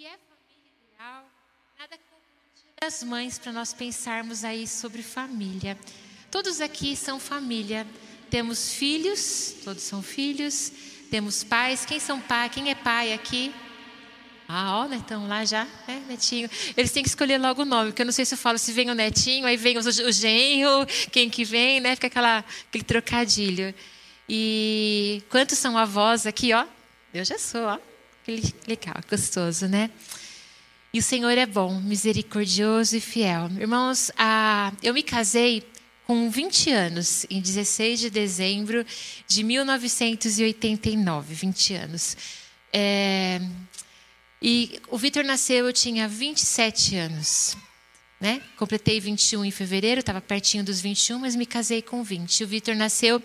que é família ideal, nada como o dia das mães para nós pensarmos aí sobre família. Todos aqui são família. Temos filhos, todos são filhos. Temos pais. Quem são pai? Quem é pai aqui? Ah, ó, Netão lá já, né, Netinho. Eles têm que escolher logo o nome, porque eu não sei se eu falo se vem o Netinho, aí vem o, o genro, quem que vem, né? Fica aquela, aquele trocadilho. E quantos são avós aqui, ó? Eu já sou, ó. Que legal, gostoso, né? E o Senhor é bom, misericordioso e fiel. Irmãos, ah, eu me casei com 20 anos, em 16 de dezembro de 1989, 20 anos. É, e o Vitor nasceu, eu tinha 27 anos. Né? Completei 21 em fevereiro, estava pertinho dos 21, mas me casei com 20. O Vitor nasceu,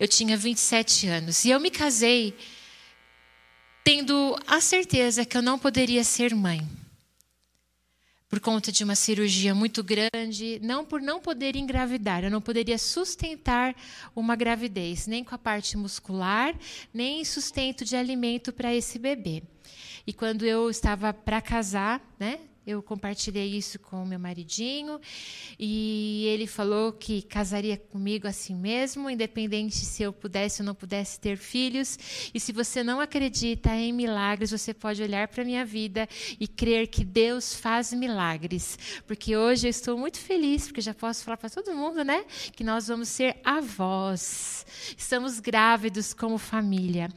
eu tinha 27 anos. E eu me casei tendo a certeza que eu não poderia ser mãe por conta de uma cirurgia muito grande, não por não poder engravidar, eu não poderia sustentar uma gravidez, nem com a parte muscular, nem sustento de alimento para esse bebê. E quando eu estava para casar, né, eu compartilhei isso com meu maridinho e ele falou que casaria comigo assim mesmo, independente se eu pudesse ou não pudesse ter filhos. E se você não acredita em milagres, você pode olhar para a minha vida e crer que Deus faz milagres. Porque hoje eu estou muito feliz, porque já posso falar para todo mundo, né? Que nós vamos ser avós. Estamos grávidos como família.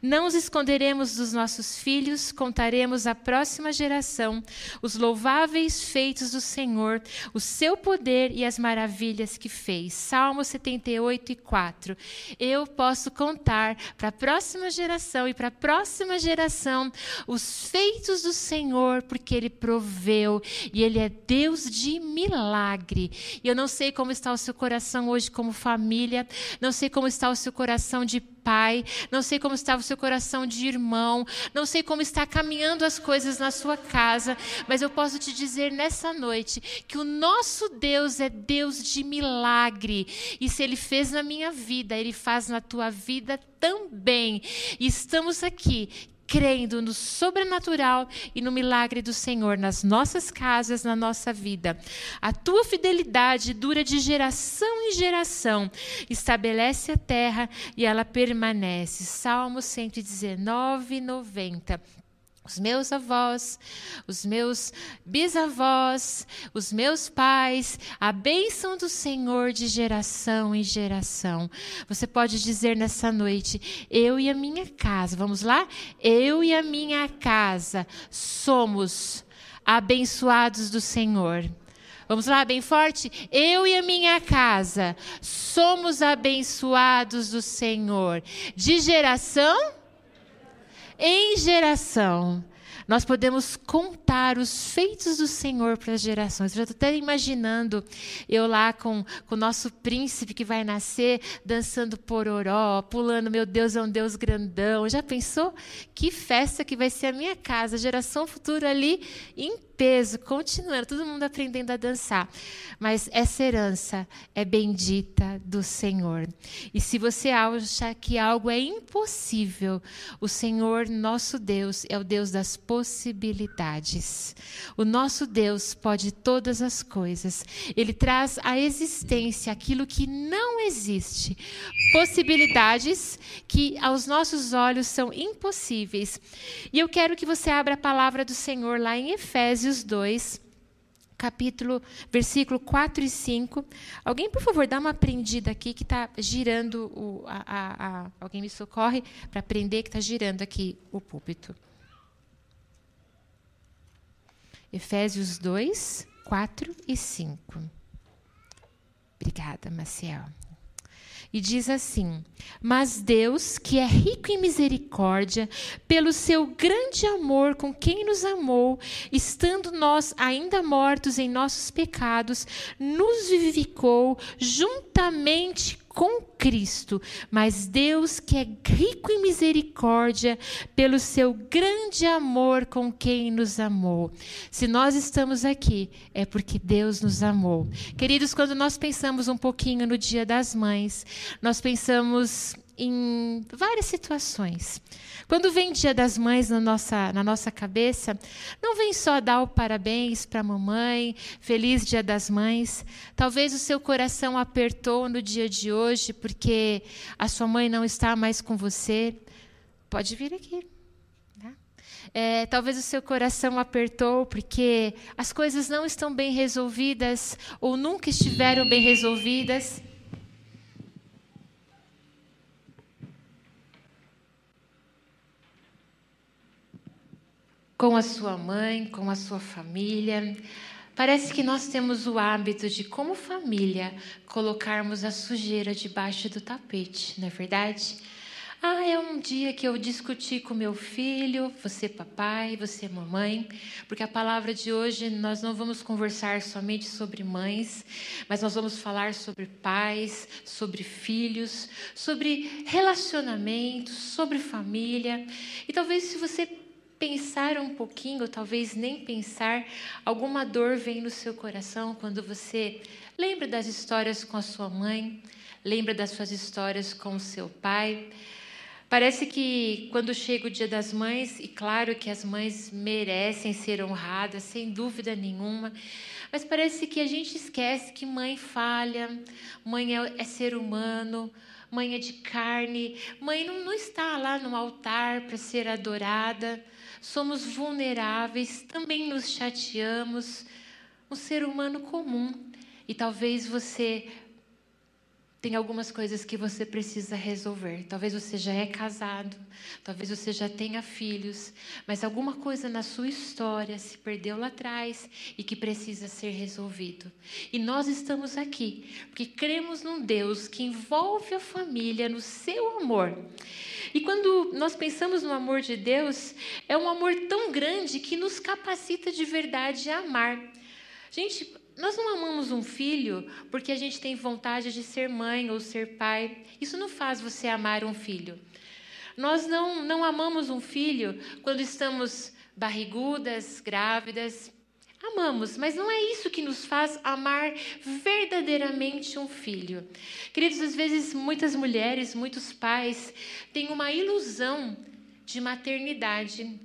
Não os esconderemos dos nossos filhos, contaremos à próxima geração os os louváveis feitos do Senhor, o seu poder e as maravilhas que fez. Salmo 78 e 4. Eu posso contar para a próxima geração e para a próxima geração os feitos do Senhor, porque Ele proveu e Ele é Deus de milagre. E eu não sei como está o seu coração hoje como família, não sei como está o seu coração de pai, não sei como está o seu coração de irmão, não sei como está caminhando as coisas na sua casa, mas eu posso te dizer nessa noite que o nosso Deus é Deus de milagre. E se ele fez na minha vida, ele faz na tua vida também. E estamos aqui crendo no sobrenatural e no milagre do Senhor nas nossas casas, na nossa vida. A tua fidelidade dura de geração em geração, estabelece a terra e ela permanece. Salmo 119, 90 os meus avós, os meus bisavós, os meus pais, a bênção do Senhor de geração em geração. Você pode dizer nessa noite: eu e a minha casa, vamos lá? Eu e a minha casa somos abençoados do Senhor. Vamos lá, bem forte? Eu e a minha casa somos abençoados do Senhor. De geração em geração. Nós podemos contar os feitos do Senhor para as gerações. Eu já estou até imaginando eu lá com, o nosso príncipe que vai nascer, dançando pororó, pulando, meu Deus, é um Deus grandão. Já pensou? Que festa que vai ser a minha casa, a geração futura ali em peso, continuando, todo mundo aprendendo a dançar. Mas essa herança é bendita do Senhor. E se você acha que algo é impossível, o Senhor, nosso Deus, é o Deus das possibilidades. O nosso Deus pode todas as coisas. Ele traz à existência aquilo que não existe. Possibilidades que aos nossos olhos são impossíveis. E eu quero que você abra a palavra do Senhor lá em Efésios Efésios 2, capítulo, versículo 4 e 5. Alguém, por favor, dá uma prendida aqui que está girando. O, a, a, a, alguém me socorre para aprender que está girando aqui o púlpito. Efésios 2, 4 e 5. Obrigada, Maciel. E diz assim: Mas Deus, que é rico em misericórdia, pelo seu grande amor com quem nos amou, estando nós ainda mortos em nossos pecados, nos vivificou juntamente com Cristo, mas Deus que é rico em misericórdia, pelo seu grande amor com quem nos amou. Se nós estamos aqui, é porque Deus nos amou. Queridos, quando nós pensamos um pouquinho no Dia das Mães, nós pensamos em várias situações. Quando vem Dia das Mães na nossa, na nossa cabeça, não vem só dar o parabéns para a mamãe, feliz Dia das Mães. Talvez o seu coração apertou no dia de hoje porque a sua mãe não está mais com você. Pode vir aqui. Tá? É, talvez o seu coração apertou porque as coisas não estão bem resolvidas ou nunca estiveram bem resolvidas. Com a sua mãe, com a sua família. Parece que nós temos o hábito de, como família, colocarmos a sujeira debaixo do tapete, não é verdade? Ah, é um dia que eu discuti com meu filho, você papai, você mamãe, porque a palavra de hoje nós não vamos conversar somente sobre mães, mas nós vamos falar sobre pais, sobre filhos, sobre relacionamentos, sobre família. E talvez se você pensar um pouquinho, ou talvez nem pensar, alguma dor vem no seu coração quando você lembra das histórias com a sua mãe, lembra das suas histórias com o seu pai. Parece que quando chega o Dia das Mães, e claro que as mães merecem ser honradas, sem dúvida nenhuma, mas parece que a gente esquece que mãe falha, mãe é, é ser humano, mãe é de carne, mãe não, não está lá no altar para ser adorada somos vulneráveis, também nos chateamos. Um ser humano comum. E talvez você tem algumas coisas que você precisa resolver. Talvez você já é casado, talvez você já tenha filhos, mas alguma coisa na sua história se perdeu lá atrás e que precisa ser resolvido. E nós estamos aqui porque cremos num Deus que envolve a família no seu amor. E quando nós pensamos no amor de Deus, é um amor tão grande que nos capacita de verdade a amar. Gente, nós não amamos um filho porque a gente tem vontade de ser mãe ou ser pai. Isso não faz você amar um filho. Nós não, não amamos um filho quando estamos barrigudas, grávidas. Amamos, mas não é isso que nos faz amar verdadeiramente um filho. Queridos, às vezes muitas mulheres, muitos pais têm uma ilusão de maternidade.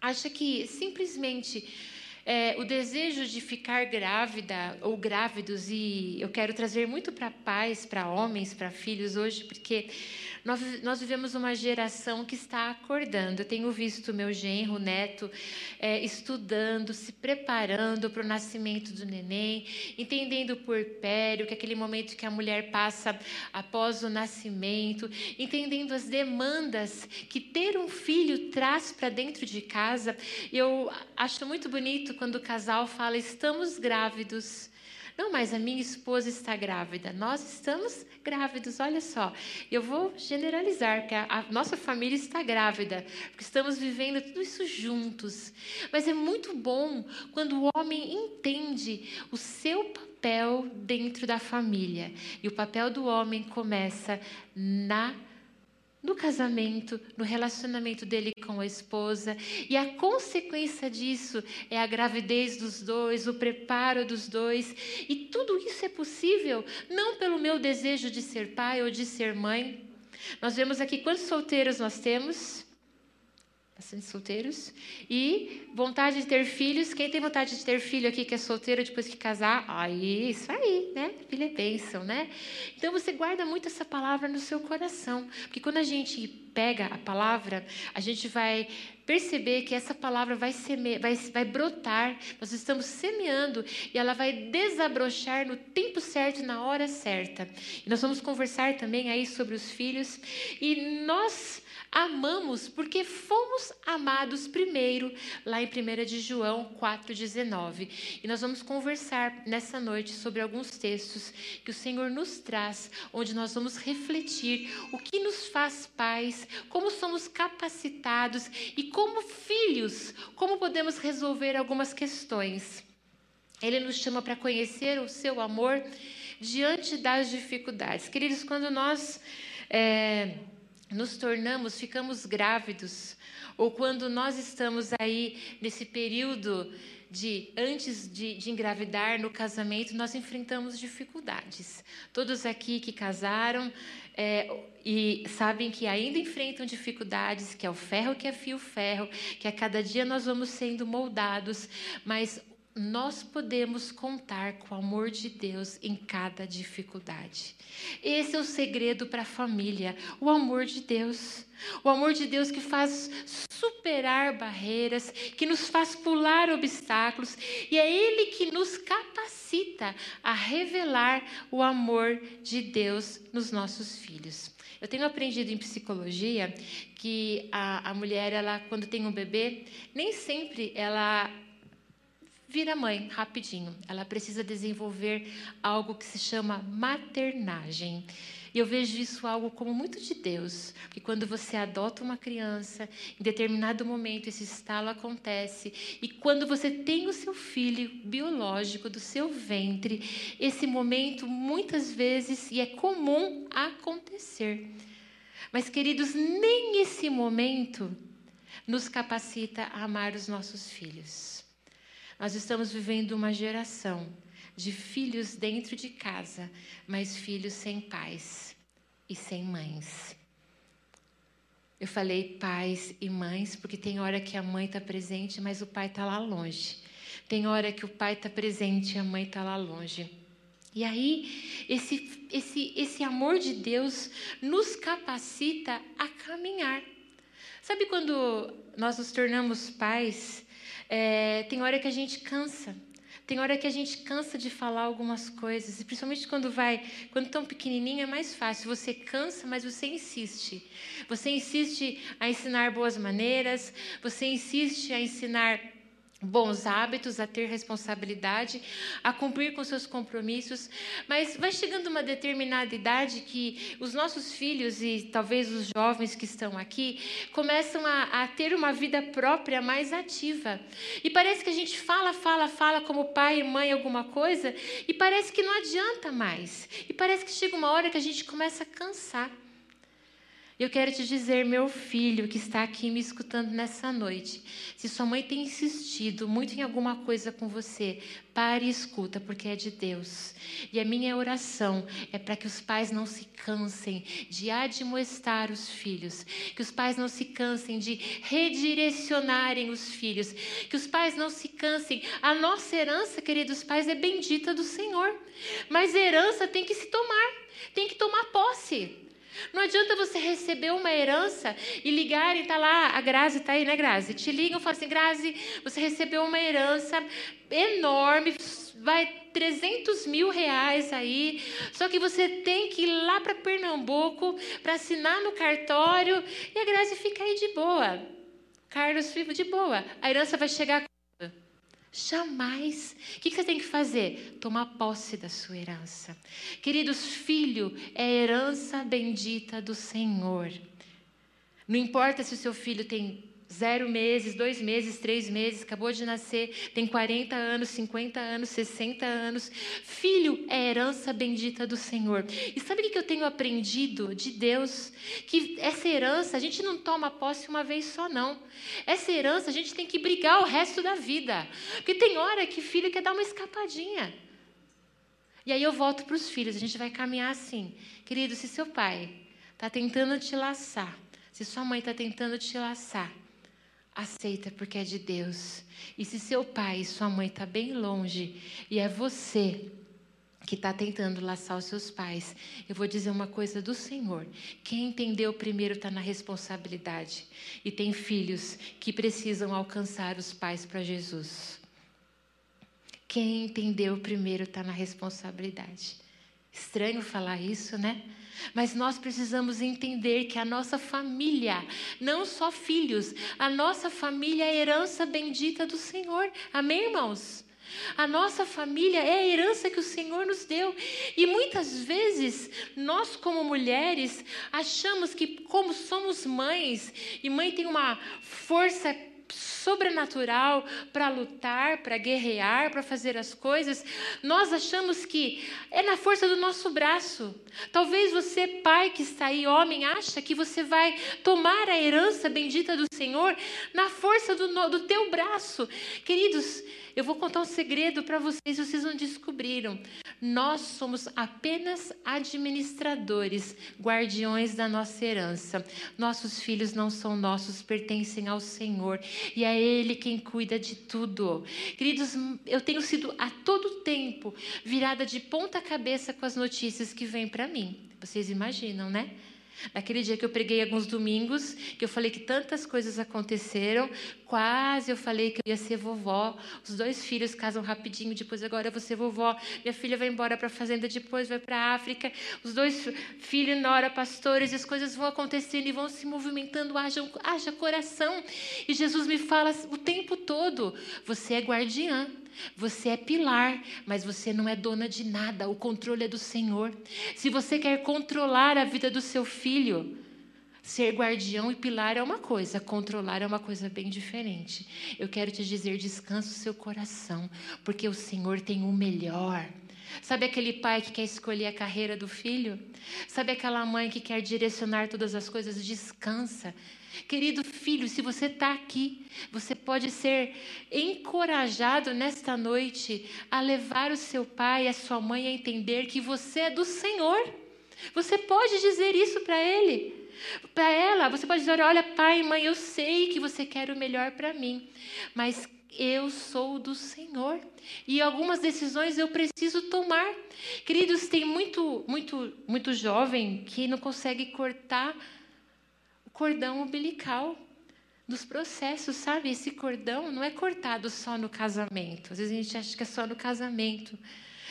Acha que simplesmente é, o desejo de ficar grávida ou grávidos, e eu quero trazer muito para pais, para homens, para filhos hoje, porque nós, nós vivemos uma geração que está acordando. Eu tenho visto meu genro, neto, é, estudando, se preparando para o nascimento do neném, entendendo o puerpério, que é aquele momento que a mulher passa após o nascimento, entendendo as demandas que ter um filho traz para dentro de casa. Eu acho muito bonito quando o casal fala: estamos grávidos. Não, mas a minha esposa está grávida. Nós estamos grávidos, olha só. Eu vou generalizar, porque a, a, nossa família está grávida, porque estamos vivendo tudo isso juntos. Mas é muito bom quando o homem entende o seu papel dentro da família. E o papel do homem começa na no casamento, no relacionamento dele com a esposa, e a consequência disso é a gravidez dos dois, o preparo dos dois, e tudo isso é possível não pelo meu desejo de ser pai ou de ser mãe. Nós vemos aqui quantos solteiros nós temos? Bastante solteiros. E vontade de ter filhos. Quem tem vontade de ter filho aqui que é solteiro depois que casar? Aí, isso aí, né? Filho é bênção, né? Então você guarda muito essa palavra no seu coração. Porque quando a gente pega a palavra, a gente vai perceber que essa palavra vai, seme... vai, vai brotar. Nós estamos semeando e ela vai desabrochar no tempo certo, na hora certa. E nós vamos conversar também aí sobre os filhos. E nós Amamos porque fomos amados primeiro, lá em 1 de João 4,19. E nós vamos conversar nessa noite sobre alguns textos que o Senhor nos traz, onde nós vamos refletir o que nos faz pais, como somos capacitados e como filhos, como podemos resolver algumas questões. Ele nos chama para conhecer o seu amor diante das dificuldades. Queridos, quando nós. É, nos tornamos, ficamos grávidos, ou quando nós estamos aí nesse período de antes de, de, engravidar no casamento, nós enfrentamos dificuldades. Todos aqui que casaram é, e sabem que ainda enfrentam dificuldades, que é o ferro que afia o ferro, que a cada dia nós vamos sendo moldados, mas nós podemos contar com o amor de Deus em cada dificuldade. Esse é o segredo para a família, o amor de Deus. O amor de Deus que faz superar barreiras, que nos faz pular obstáculos, e é Ele que nos capacita a revelar o amor de Deus nos nossos filhos. Eu tenho aprendido em psicologia que a, a mulher, ela, quando tem um bebê, nem sempre ela vira mãe rapidinho. Ela precisa desenvolver algo que se chama maternagem. E eu vejo isso algo como muito de Deus, porque quando você adota uma criança, em determinado momento esse estalo acontece, e quando você tem o seu filho biológico do seu ventre, esse momento muitas vezes e é comum acontecer. Mas queridos, nem esse momento nos capacita a amar os nossos filhos. Nós estamos vivendo uma geração de filhos dentro de casa, mas filhos sem pais e sem mães. Eu falei pais e mães, porque tem hora que a mãe está presente, mas o pai está lá longe. Tem hora que o pai está presente e a mãe está lá longe. E aí, esse, esse, esse amor de Deus nos capacita a caminhar. Sabe quando nós nos tornamos pais é, tem hora que a gente cansa. Tem hora que a gente cansa de falar algumas coisas, e principalmente quando vai, quando tão pequenininho é mais fácil. Você cansa, mas você insiste. Você insiste a ensinar boas maneiras, você insiste a ensinar bons hábitos, a ter responsabilidade, a cumprir com seus compromissos, mas vai chegando uma determinada idade que os nossos filhos e talvez os jovens que estão aqui começam a, a ter uma vida própria mais ativa. E parece que a gente fala, fala, fala como pai e mãe alguma coisa e parece que não adianta mais. E parece que chega uma hora que a gente começa a cansar. Eu quero te dizer, meu filho que está aqui me escutando nessa noite, se sua mãe tem insistido muito em alguma coisa com você, pare e escuta, porque é de Deus. E a minha oração é para que os pais não se cansem de admoestar os filhos, que os pais não se cansem de redirecionarem os filhos, que os pais não se cansem. A nossa herança, queridos pais, é bendita do Senhor, mas herança tem que se tomar, tem que tomar posse. Não adianta você receber uma herança e ligar e tá lá, a Grazi está aí, né, Grazi? Te ligam e falam assim, Grazi, você recebeu uma herança enorme, vai 300 mil reais aí, só que você tem que ir lá para Pernambuco para assinar no cartório e a Grazi fica aí de boa. Carlos vivo de boa. A herança vai chegar Jamais. O que você tem que fazer? Tomar posse da sua herança. Queridos, filho é herança bendita do Senhor. Não importa se o seu filho tem zero meses, dois meses, três meses, acabou de nascer, tem 40 anos, 50 anos, 60 anos. Filho é herança bendita do Senhor. E sabe o que eu tenho aprendido de Deus? Que essa herança a gente não toma posse uma vez só, não. Essa herança a gente tem que brigar o resto da vida. Porque tem hora que filho quer dar uma escapadinha. E aí eu volto para os filhos, a gente vai caminhar assim. Querido, se seu pai está tentando te laçar, se sua mãe está tentando te laçar, aceita porque é de Deus. E se seu pai e sua mãe estão tá bem longe e é você que está tentando laçar os seus pais, eu vou dizer uma coisa do Senhor. Quem entendeu primeiro está na responsabilidade. E tem filhos que precisam alcançar os pais para Jesus. Quem entendeu primeiro está na responsabilidade. Estranho falar isso, né? Mas nós precisamos entender que a nossa família, não só filhos, a nossa família é a herança bendita do Senhor. Amém, irmãos? A nossa família é a herança que o Senhor nos deu. E muitas vezes, nós, como mulheres, achamos que, como somos mães, e mãe tem uma força sobrenatural para lutar, para guerrear, para fazer as coisas, nós achamos que é na força do nosso braço. Talvez você, pai que está aí, homem, acha que você vai tomar a herança bendita do Senhor na força do, do teu braço. Queridos, eu vou contar um segredo para vocês, vocês não descobriram. Nós somos apenas administradores, guardiões da nossa herança. Nossos filhos não são nossos, pertencem ao Senhor. E é Ele quem cuida de tudo. Queridos, eu tenho sido a todo tempo virada de ponta cabeça com as notícias que vêm para mim. Vocês imaginam, né? Naquele dia que eu preguei alguns domingos, que eu falei que tantas coisas aconteceram, quase eu falei que eu ia ser vovó. Os dois filhos casam rapidinho, depois agora eu vou ser vovó. Minha filha vai embora para a fazenda, depois vai para a África. Os dois filhos, nora, pastores, e as coisas vão acontecendo e vão se movimentando. Haja, haja coração. E Jesus me fala o tempo todo: você é guardiã. Você é pilar, mas você não é dona de nada. O controle é do Senhor. Se você quer controlar a vida do seu filho, ser guardião e pilar é uma coisa, controlar é uma coisa bem diferente. Eu quero te dizer: descansa o seu coração, porque o Senhor tem o melhor. Sabe aquele pai que quer escolher a carreira do filho? Sabe aquela mãe que quer direcionar todas as coisas? Descansa. Querido filho, se você está aqui, você pode ser encorajado nesta noite a levar o seu pai e a sua mãe a entender que você é do Senhor. Você pode dizer isso para ele. Para ela, você pode dizer: Olha, pai, mãe, eu sei que você quer o melhor para mim, mas eu sou do Senhor e algumas decisões eu preciso tomar. Queridos, tem muito, muito, muito jovem que não consegue cortar cordão umbilical dos processos, sabe? Esse cordão não é cortado só no casamento. Às vezes a gente acha que é só no casamento.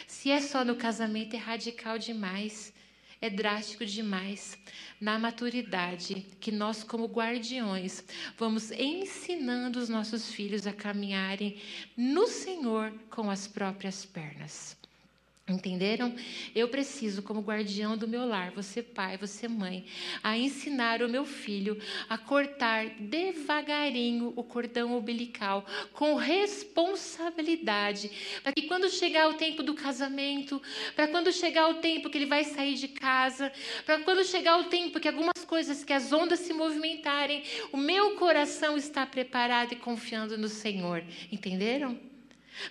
Se é só no casamento, é radical demais. É drástico demais. Na maturidade, que nós, como guardiões, vamos ensinando os nossos filhos a caminharem no Senhor com as próprias pernas. Entenderam? Eu preciso, como guardião do meu lar, você pai, você mãe, a ensinar o meu filho a cortar devagarinho o cordão umbilical, com responsabilidade, para que quando chegar o tempo do casamento, para quando chegar o tempo que ele vai sair de casa, para quando chegar o tempo que algumas coisas, que as ondas se movimentarem, o meu coração está preparado e confiando no Senhor. Entenderam?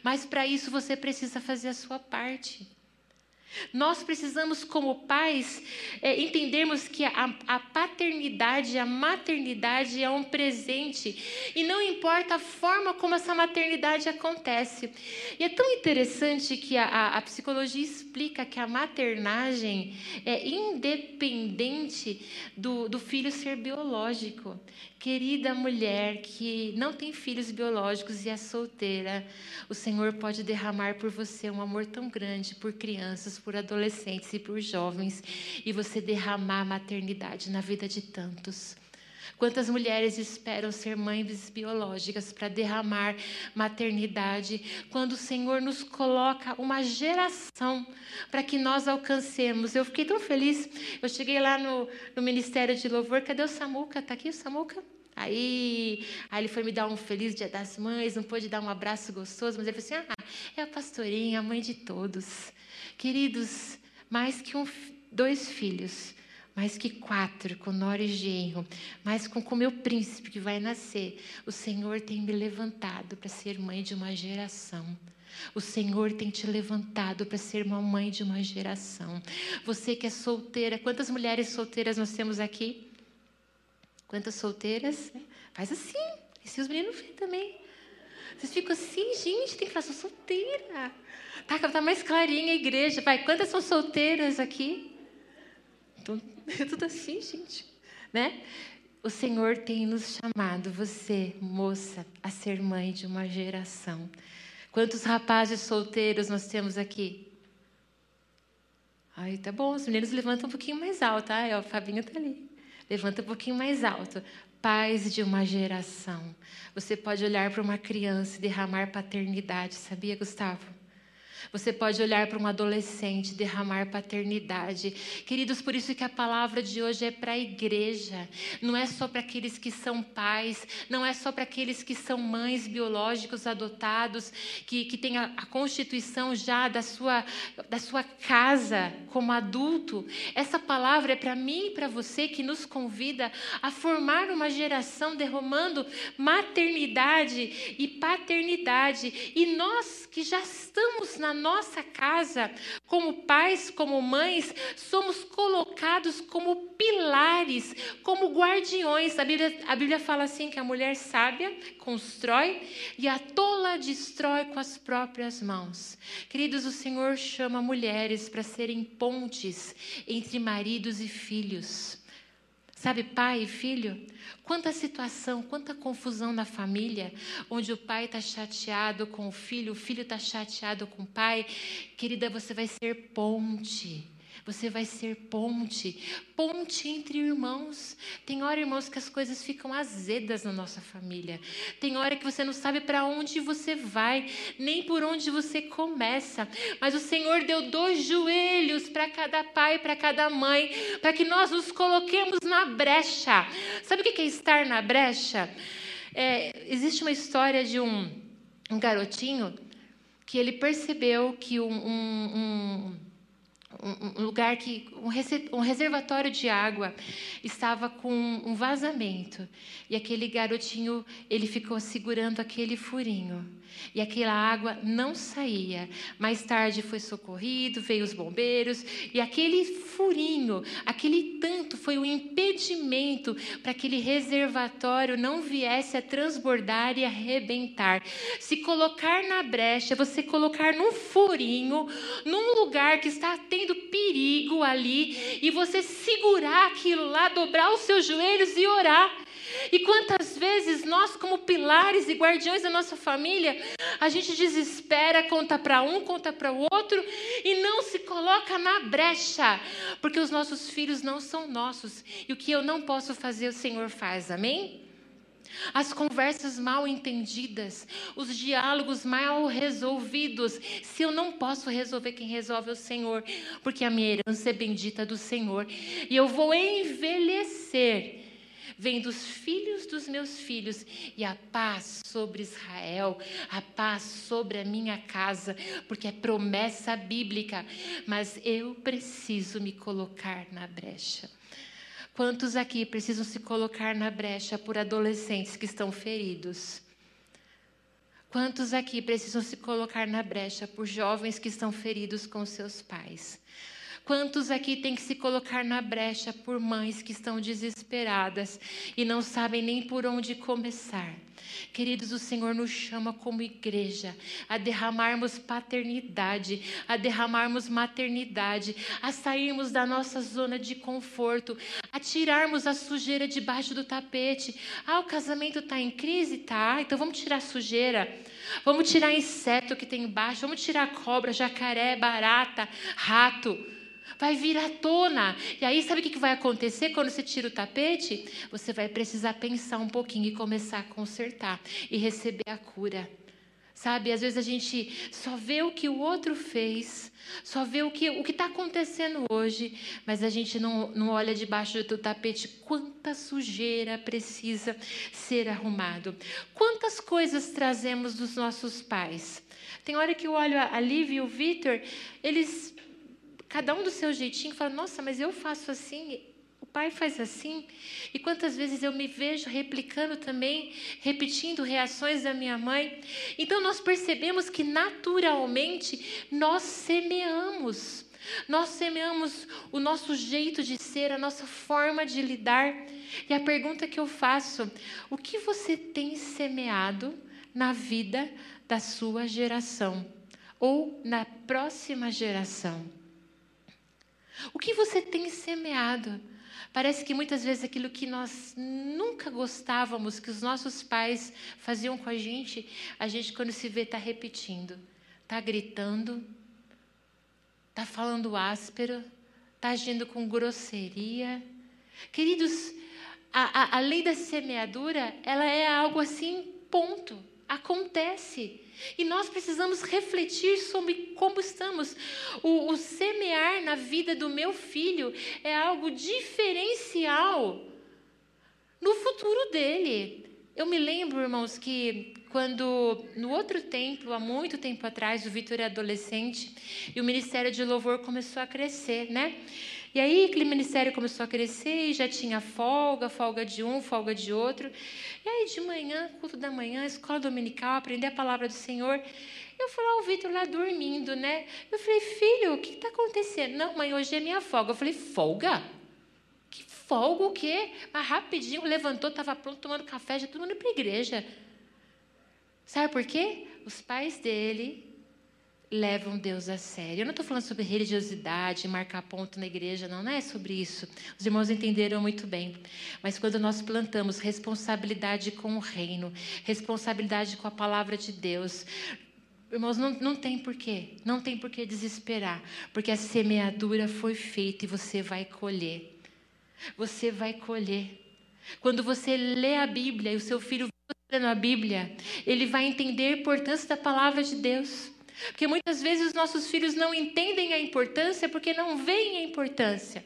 Mas para isso você precisa fazer a sua parte. Nós precisamos, como pais, é, entendermos que a, a paternidade, a maternidade é um presente e não importa a forma como essa maternidade acontece. E é tão interessante que a, a, a psicologia explica que a maternagem é independente do, do filho ser biológico. Querida mulher que não tem filhos biológicos e é solteira, o Senhor pode derramar por você um amor tão grande por crianças, por adolescentes e por jovens, e você derramar maternidade na vida de tantos. Quantas mulheres esperam ser mães biológicas para derramar maternidade, quando o Senhor nos coloca uma geração para que nós alcancemos. Eu fiquei tão feliz. Eu cheguei lá no, no Ministério de Louvor. Cadê o Samuca? Está aqui o Samuca? Aí, aí ele foi me dar um feliz dia das mães, não pôde dar um abraço gostoso, mas ele falou assim: ah, é a pastorinha, a mãe de todos. Queridos, mais que um, dois filhos, mais que quatro, com Nora e genro, mais com o meu príncipe que vai nascer. O Senhor tem me levantado para ser mãe de uma geração. O Senhor tem te levantado para ser uma mãe de uma geração. Você que é solteira, quantas mulheres solteiras nós temos aqui? Quantas solteiras? Faz assim. E se os meninos também. Vocês ficam assim, gente, tem que falar, sou solteira. Tá, tá mais clarinha a igreja. Vai, quantas são solteiras aqui? Tudo assim, gente. Né? O Senhor tem nos chamado, você, moça, a ser mãe de uma geração. Quantos rapazes solteiros nós temos aqui? Ai, tá bom, os meninos levantam um pouquinho mais alto, tá? Ó, o Fabinho tá ali. Levanta um pouquinho mais alto. Pais de uma geração. Você pode olhar para uma criança e derramar paternidade, sabia, Gustavo? Você pode olhar para um adolescente, derramar paternidade. Queridos, por isso que a palavra de hoje é para a igreja. Não é só para aqueles que são pais, não é só para aqueles que são mães biológicos adotados, que, que têm a, a constituição já da sua, da sua casa como adulto. Essa palavra é para mim e para você que nos convida a formar uma geração derramando maternidade e paternidade. E nós que já estamos na nossa casa, como pais, como mães, somos colocados como pilares, como guardiões. A Bíblia, a Bíblia fala assim que a mulher sábia constrói e a tola destrói com as próprias mãos. Queridos, o Senhor chama mulheres para serem pontes entre maridos e filhos. Sabe, pai e filho? Quanta situação, quanta confusão na família, onde o pai está chateado com o filho, o filho está chateado com o pai. Querida, você vai ser ponte. Você vai ser ponte, ponte entre irmãos. Tem hora, irmãos, que as coisas ficam azedas na nossa família. Tem hora que você não sabe para onde você vai, nem por onde você começa. Mas o Senhor deu dois joelhos para cada pai, para cada mãe, para que nós nos coloquemos na brecha. Sabe o que é estar na brecha? É, existe uma história de um, um garotinho que ele percebeu que um, um, um um lugar que um reservatório de água estava com um vazamento. E aquele garotinho ele ficou segurando aquele furinho e aquela água não saía. Mais tarde foi socorrido, veio os bombeiros e aquele furinho, aquele tanto foi o impedimento para aquele reservatório não viesse a transbordar e arrebentar. Se colocar na brecha, você colocar num furinho, num lugar que está tendo perigo ali e você segurar aquilo lá, dobrar os seus joelhos e orar. E quantas vezes nós, como pilares e guardiões da nossa família, a gente desespera, conta para um, conta para o outro e não se coloca na brecha, porque os nossos filhos não são nossos e o que eu não posso fazer, o Senhor faz, amém? As conversas mal entendidas, os diálogos mal resolvidos. Se eu não posso resolver, quem resolve é o Senhor, porque a minha herança é bendita do Senhor. E eu vou envelhecer vem dos filhos dos meus filhos, e a paz sobre Israel, a paz sobre a minha casa, porque é promessa bíblica, mas eu preciso me colocar na brecha. Quantos aqui precisam se colocar na brecha por adolescentes que estão feridos? Quantos aqui precisam se colocar na brecha por jovens que estão feridos com seus pais? Quantos aqui têm que se colocar na brecha por mães que estão desesperadas e não sabem nem por onde começar? Queridos, o Senhor nos chama como igreja a derramarmos paternidade, a derramarmos maternidade, a sairmos da nossa zona de conforto, a tirarmos a sujeira debaixo do tapete. Ah, o casamento está em crise? Tá, então vamos tirar a sujeira. Vamos tirar inseto que tem embaixo, vamos tirar cobra, jacaré, barata, rato vai vir à tona. E aí, sabe o que vai acontecer quando você tira o tapete? Você vai precisar pensar um pouquinho e começar a consertar e receber a cura. Sabe, às vezes a gente só vê o que o outro fez, só vê o que o está acontecendo hoje, mas a gente não, não olha debaixo do tapete quanta sujeira precisa ser arrumado. Quantas coisas trazemos dos nossos pais? Tem hora que eu olho a Lívia e o Vitor, eles cada um do seu jeitinho, fala: Nossa, mas eu faço assim, o pai faz assim. E quantas vezes eu me vejo replicando também, repetindo reações da minha mãe. Então nós percebemos que naturalmente nós semeamos. Nós semeamos o nosso jeito de ser, a nossa forma de lidar. E a pergunta que eu faço: o que você tem semeado na vida da sua geração? Ou na próxima geração? O que você tem semeado? Parece que muitas vezes aquilo que nós nunca gostávamos, que os nossos pais faziam com a gente, a gente, quando se vê, está repetindo. Está gritando, está falando áspero, está agindo com grosseria. Queridos, a, a, a lei da semeadura, ela é algo assim, ponto. Acontece. E nós precisamos refletir sobre como estamos. O, o, semear na vida do meu filho é algo diferencial no futuro dele. Eu me lembro, irmãos, que quando no outro templo, há muito tempo atrás, o Vitor era adolescente e o ministério de louvor começou a crescer, né? E aí aquele ministério começou a crescer e já tinha folga, folga de um, folga de outro. E aí de manhã, culto da manhã, escola dominical, aprender a palavra do Senhor. Eu fui lá, o Vitor lá dormindo, né? Eu falei, filho, o que está acontecendo? Não, mãe, hoje é minha folga. Eu falei, folga? Que folga o quê? Mas rapidinho levantou, estava pronto, tomando café, já todo mundo para a igreja. Sabe por quê? Os pais dele levam Deus a sério. Eu não estou falando sobre religiosidade, marcar ponto na igreja, não, não é sobre isso. Os irmãos entenderam muito bem. Mas quando nós plantamos responsabilidade com o reino, responsabilidade com a palavra de Deus, irmãos, não, não tem porquê, não tem porquê desesperar, porque a semeadura foi feita e você vai colher. Você vai colher. Quando você lê a Bíblia e o seu filho lendo a Bíblia, ele vai entender a importância da palavra de Deus. Porque muitas vezes os nossos filhos não entendem a importância porque não veem a importância.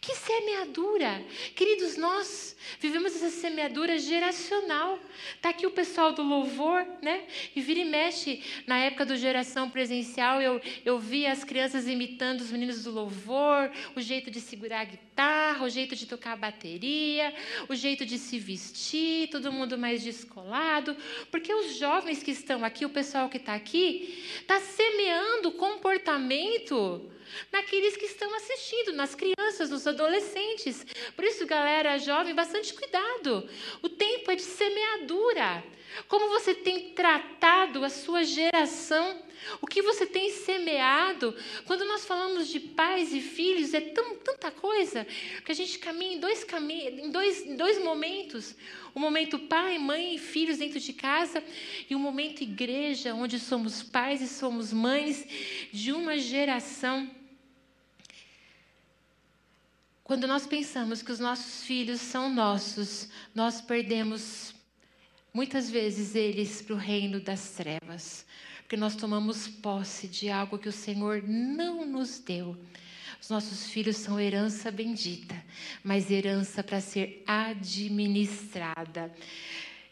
Que semeadura! Queridos, nós vivemos essa semeadura geracional. Está aqui o pessoal do louvor, né? E vira e mexe. Na época do geração presencial, eu, eu via as crianças imitando os meninos do louvor, o jeito de segurar a guitarra, o jeito de tocar a bateria, o jeito de se vestir, todo mundo mais descolado. Porque os jovens que estão aqui, o pessoal que está aqui, está semeando comportamento naqueles que estão assistindo, nas crianças, nos adolescentes. Por isso, galera jovem, bastante cuidado. O tempo é de semeadura. Como você tem tratado a sua geração? O que você tem semeado? Quando nós falamos de pais e filhos, é tão, tanta coisa que a gente caminha em dois, em dois, em dois momentos: o momento pai, mãe e filhos dentro de casa, e o momento igreja, onde somos pais e somos mães de uma geração. Quando nós pensamos que os nossos filhos são nossos, nós perdemos muitas vezes eles para o reino das trevas, porque nós tomamos posse de algo que o Senhor não nos deu. Os nossos filhos são herança bendita, mas herança para ser administrada.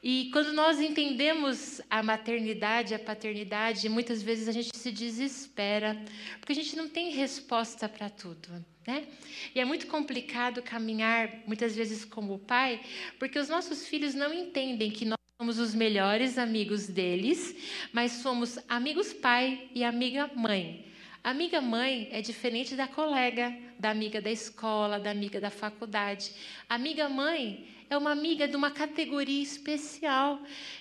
E quando nós entendemos a maternidade, a paternidade, muitas vezes a gente se desespera, porque a gente não tem resposta para tudo. Né? E é muito complicado caminhar, muitas vezes, como pai, porque os nossos filhos não entendem que nós somos os melhores amigos deles, mas somos amigos pai e amiga mãe. Amiga mãe é diferente da colega, da amiga da escola, da amiga da faculdade. Amiga mãe é uma amiga de uma categoria especial.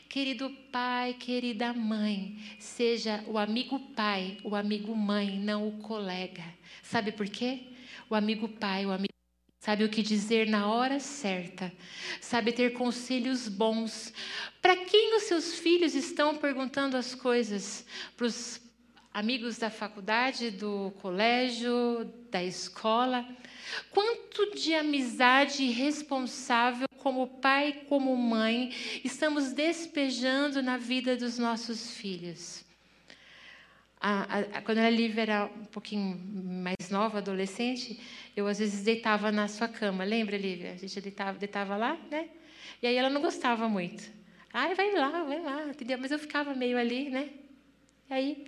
Querido pai, querida mãe, seja o amigo pai, o amigo mãe, não o colega. Sabe por quê? O amigo pai, o amigo sabe o que dizer na hora certa, sabe ter conselhos bons. Para quem os seus filhos estão perguntando as coisas? Para os amigos da faculdade, do colégio, da escola? Quanto de amizade responsável como pai, como mãe, estamos despejando na vida dos nossos filhos. A, a, quando a Lívia era um pouquinho mais nova, adolescente, eu às vezes deitava na sua cama. Lembra, Lívia? A gente deitava, deitava lá, né? E aí ela não gostava muito. Ai, vai lá, vai lá, entendeu? Mas eu ficava meio ali, né? E aí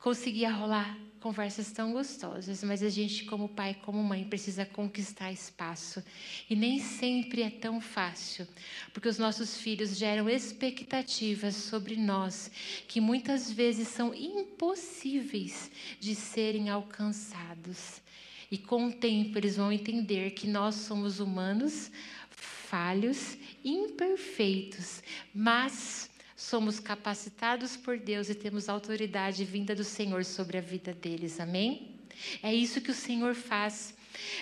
conseguia rolar conversas tão gostosas, mas a gente, como pai, como mãe, precisa conquistar espaço. E nem sempre é tão fácil, porque os nossos filhos geram expectativas sobre nós que muitas vezes são impossíveis de serem alcançados. E com o tempo eles vão entender que nós somos humanos, falhos, imperfeitos, mas somos capacitados por Deus e temos autoridade vinda do Senhor sobre a vida deles. Amém? É isso que o Senhor faz.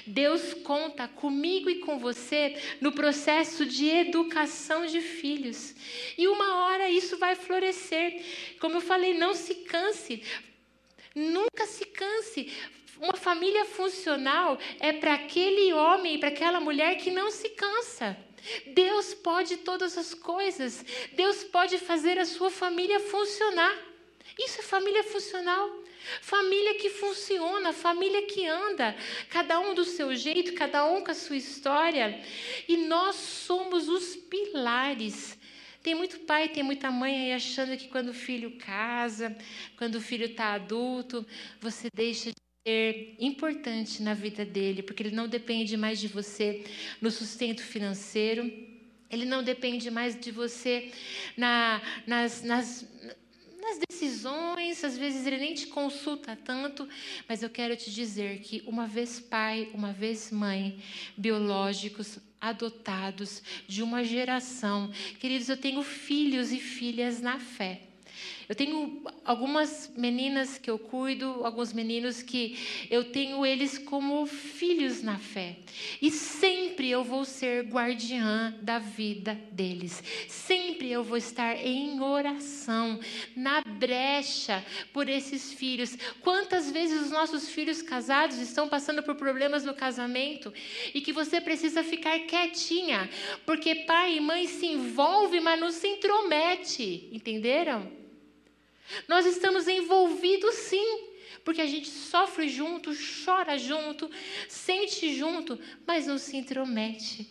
Deus conta comigo e com você no processo de educação de filhos. E uma hora isso vai florescer. Como eu falei, não se canse. Nunca se canse. Uma família funcional é para aquele homem, para aquela mulher que não se cansa. Deus pode todas as coisas. Deus pode fazer a sua família funcionar. Isso é família funcional. Família que funciona, família que anda, cada um do seu jeito, cada um com a sua história. E nós somos os pilares. Tem muito pai, tem muita mãe aí achando que quando o filho casa, quando o filho está adulto, você deixa de ser importante na vida dele, porque ele não depende mais de você no sustento financeiro, ele não depende mais de você na, nas, nas nas decisões, às vezes ele nem te consulta tanto, mas eu quero te dizer que uma vez pai, uma vez mãe, biológicos, adotados de uma geração, queridos, eu tenho filhos e filhas na fé. Eu tenho algumas meninas que eu cuido, alguns meninos que eu tenho eles como filhos na fé. E sempre eu vou ser guardiã da vida deles. Sempre eu vou estar em oração, na brecha por esses filhos. Quantas vezes os nossos filhos casados estão passando por problemas no casamento e que você precisa ficar quietinha, porque pai e mãe se envolvem, mas não se intromete. Entenderam? Nós estamos envolvidos sim, porque a gente sofre junto, chora junto, sente junto, mas não se intromete.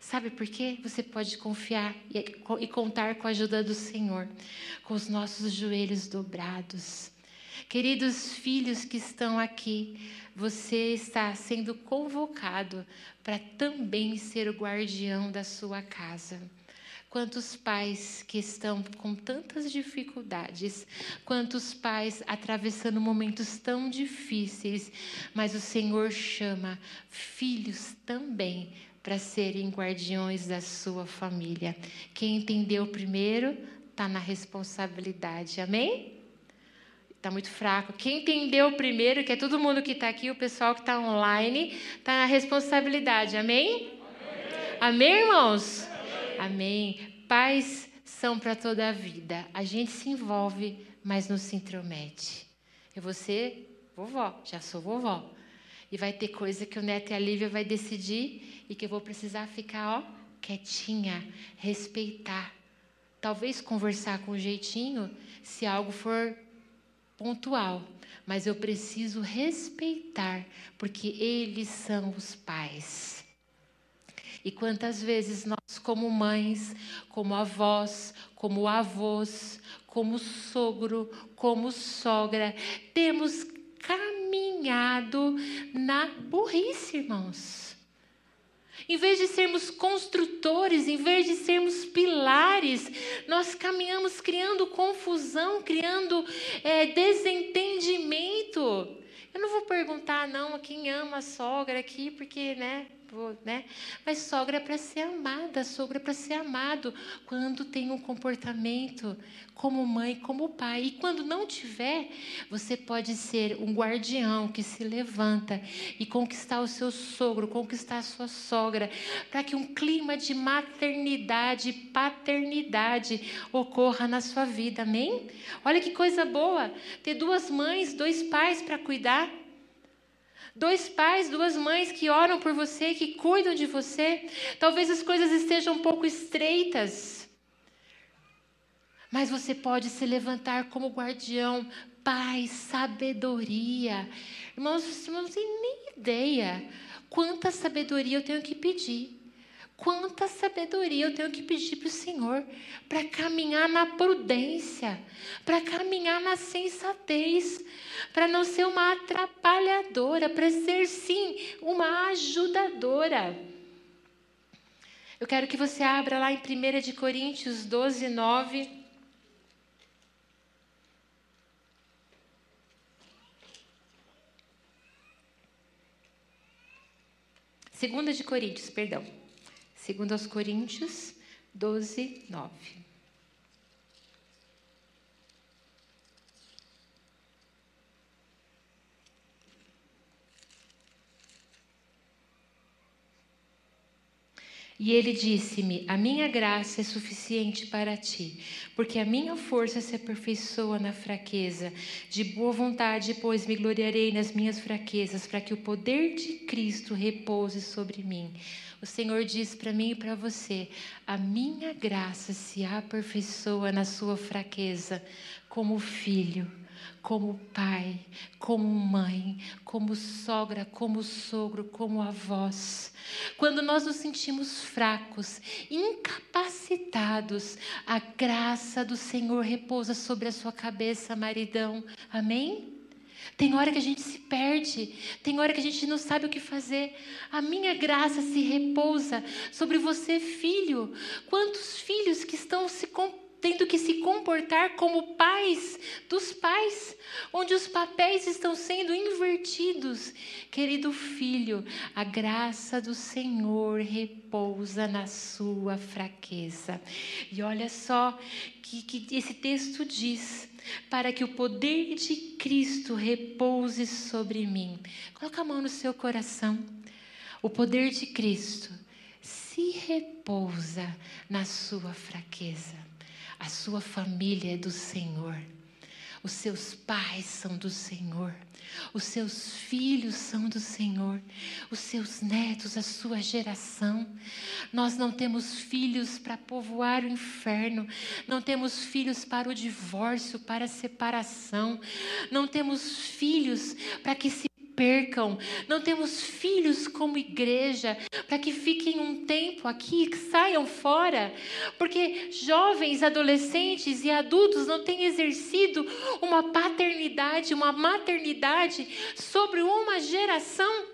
Sabe por quê? Você pode confiar e contar com a ajuda do Senhor, com os nossos joelhos dobrados. Queridos filhos que estão aqui, você está sendo convocado para também ser o guardião da sua casa. Quantos pais que estão com tantas dificuldades, quantos pais atravessando momentos tão difíceis, mas o Senhor chama filhos também para serem guardiões da sua família. Quem entendeu primeiro está na responsabilidade, amém? Está muito fraco. Quem entendeu primeiro, que é todo mundo que está aqui, o pessoal que está online, está na responsabilidade, amém? Amém, amém irmãos? Amém. Pais são para toda a vida. A gente se envolve, mas não se intromete. Vou ser vovó, já sou vovó. E vai ter coisa que o Neto e a Lívia vai decidir e que eu vou precisar ficar, ó, quietinha, respeitar. Talvez conversar com jeitinho, se algo for pontual, mas eu preciso respeitar, porque eles são os pais. E quantas vezes nós, como mães, como avós, como avós, como sogro, como sogra, temos caminhado na burrice, irmãos. Em vez de sermos construtores, em vez de sermos pilares, nós caminhamos criando confusão, criando é, desentendimento. Eu não vou perguntar, não, quem ama a sogra aqui, porque, né, né? Mas sogra é para ser amada, sogra é para ser amado quando tem um comportamento como mãe, como pai. E quando não tiver, você pode ser um guardião que se levanta e conquistar o seu sogro, conquistar a sua sogra, para que um clima de maternidade, paternidade ocorra na sua vida. Amém? Olha que coisa boa ter duas mães, dois pais para cuidar. Dois pais, duas mães que oram por você, que cuidam de você. Talvez as coisas estejam um pouco estreitas. Mas você pode se levantar como guardião, pai, sabedoria. Irmãos, vocês não têm nem ideia quanta sabedoria eu tenho que pedir. Quanta sabedoria eu tenho que pedir para o Senhor para caminhar na prudência, para caminhar na sensatez, para não ser uma atrapalhadora, para ser sim uma ajudadora. Eu quero que você abra lá em 1 de Coríntios 12, 9. Segunda de Coríntios, perdão. Segundo aos Coríntios 12, 9. E ele disse-me: A minha graça é suficiente para ti, porque a minha força se aperfeiçoa na fraqueza. De boa vontade, pois, me gloriarei nas minhas fraquezas, para que o poder de Cristo repouse sobre mim. O Senhor diz para mim e para você: A minha graça se aperfeiçoa na sua fraqueza, como filho como pai, como mãe, como sogra, como sogro, como avós. Quando nós nos sentimos fracos, incapacitados, a graça do Senhor repousa sobre a sua cabeça, maridão. Amém? Tem hora que a gente se perde, tem hora que a gente não sabe o que fazer. A minha graça se repousa sobre você, filho. Quantos filhos que estão se comportando? Tendo que se comportar como pais dos pais, onde os papéis estão sendo invertidos. Querido filho, a graça do Senhor repousa na sua fraqueza. E olha só que, que esse texto diz: para que o poder de Cristo repouse sobre mim. Coloca a mão no seu coração. O poder de Cristo se repousa na sua fraqueza. A sua família é do Senhor. Os seus pais são do Senhor. Os seus filhos são do Senhor. Os seus netos, a sua geração. Nós não temos filhos para povoar o inferno. Não temos filhos para o divórcio, para a separação. Não temos filhos para que se percam. Não temos filhos como igreja para que fiquem um tempo aqui, que saiam fora. Porque jovens, adolescentes e adultos não têm exercido uma paternidade, uma maternidade sobre uma geração.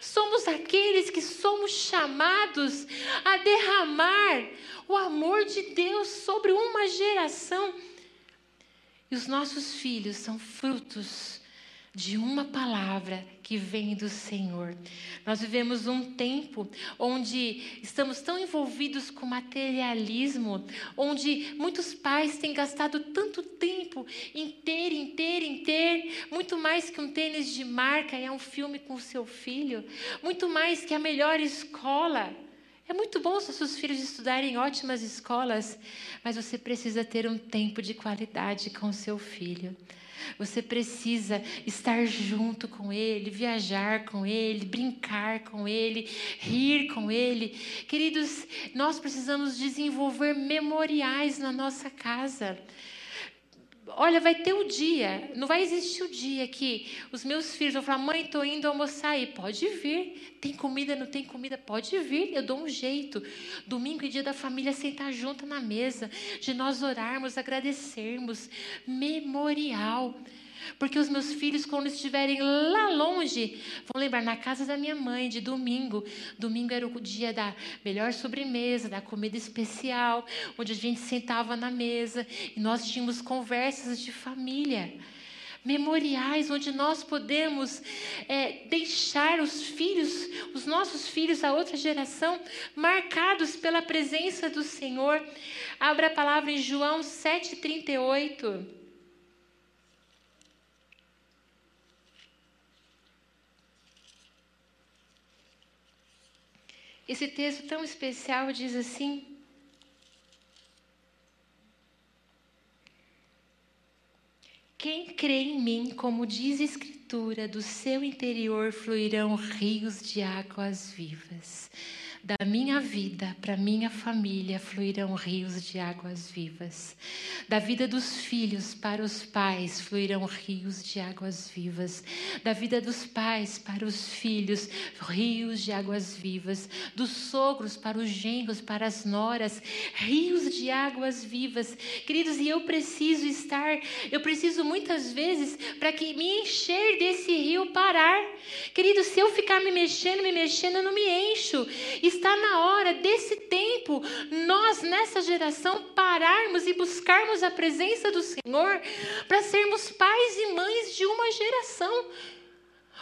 Somos aqueles que somos chamados a derramar o amor de Deus sobre uma geração. E os nossos filhos são frutos de uma palavra que vem do Senhor. Nós vivemos um tempo onde estamos tão envolvidos com materialismo, onde muitos pais têm gastado tanto tempo em ter, em ter, em ter, muito mais que um tênis de marca, é um filme com o seu filho, muito mais que a melhor escola. É muito bom os seus filhos estudarem em ótimas escolas, mas você precisa ter um tempo de qualidade com o seu filho. Você precisa estar junto com Ele, viajar com Ele, brincar com Ele, rir com Ele. Queridos, nós precisamos desenvolver memoriais na nossa casa. Olha, vai ter o dia, não vai existir o dia que os meus filhos vão falar: mãe, estou indo almoçar aí. Pode vir. Tem comida, não tem comida? Pode vir. Eu dou um jeito. Domingo e dia da família sentar junto na mesa, de nós orarmos, agradecermos. Memorial. Porque os meus filhos, quando estiverem lá longe, vão lembrar na casa da minha mãe, de domingo. Domingo era o dia da melhor sobremesa, da comida especial, onde a gente sentava na mesa e nós tínhamos conversas de família memoriais onde nós podemos é, deixar os filhos, os nossos filhos, a outra geração, marcados pela presença do Senhor. Abra a palavra em João 7,38. Esse texto tão especial diz assim: Quem crê em mim, como diz a Escritura, do seu interior fluirão rios de águas vivas. Da minha vida para minha família fluirão rios de águas vivas. Da vida dos filhos para os pais fluirão rios de águas vivas. Da vida dos pais para os filhos, rios de águas vivas. Dos sogros para os genros, para as noras, rios de águas vivas. Queridos, e eu preciso estar, eu preciso muitas vezes para que me encher desse rio parar. Queridos, se eu ficar me mexendo, me mexendo, eu não me encho. Está na hora desse tempo nós nessa geração pararmos e buscarmos a presença do Senhor para sermos pais e mães de uma geração.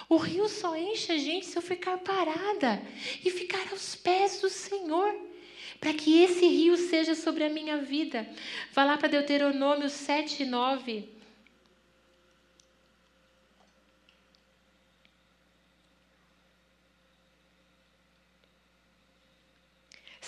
O rio só enche a gente se eu ficar parada e ficar aos pés do Senhor. Para que esse rio seja sobre a minha vida. Vá lá para Deuteronômio 7, 9.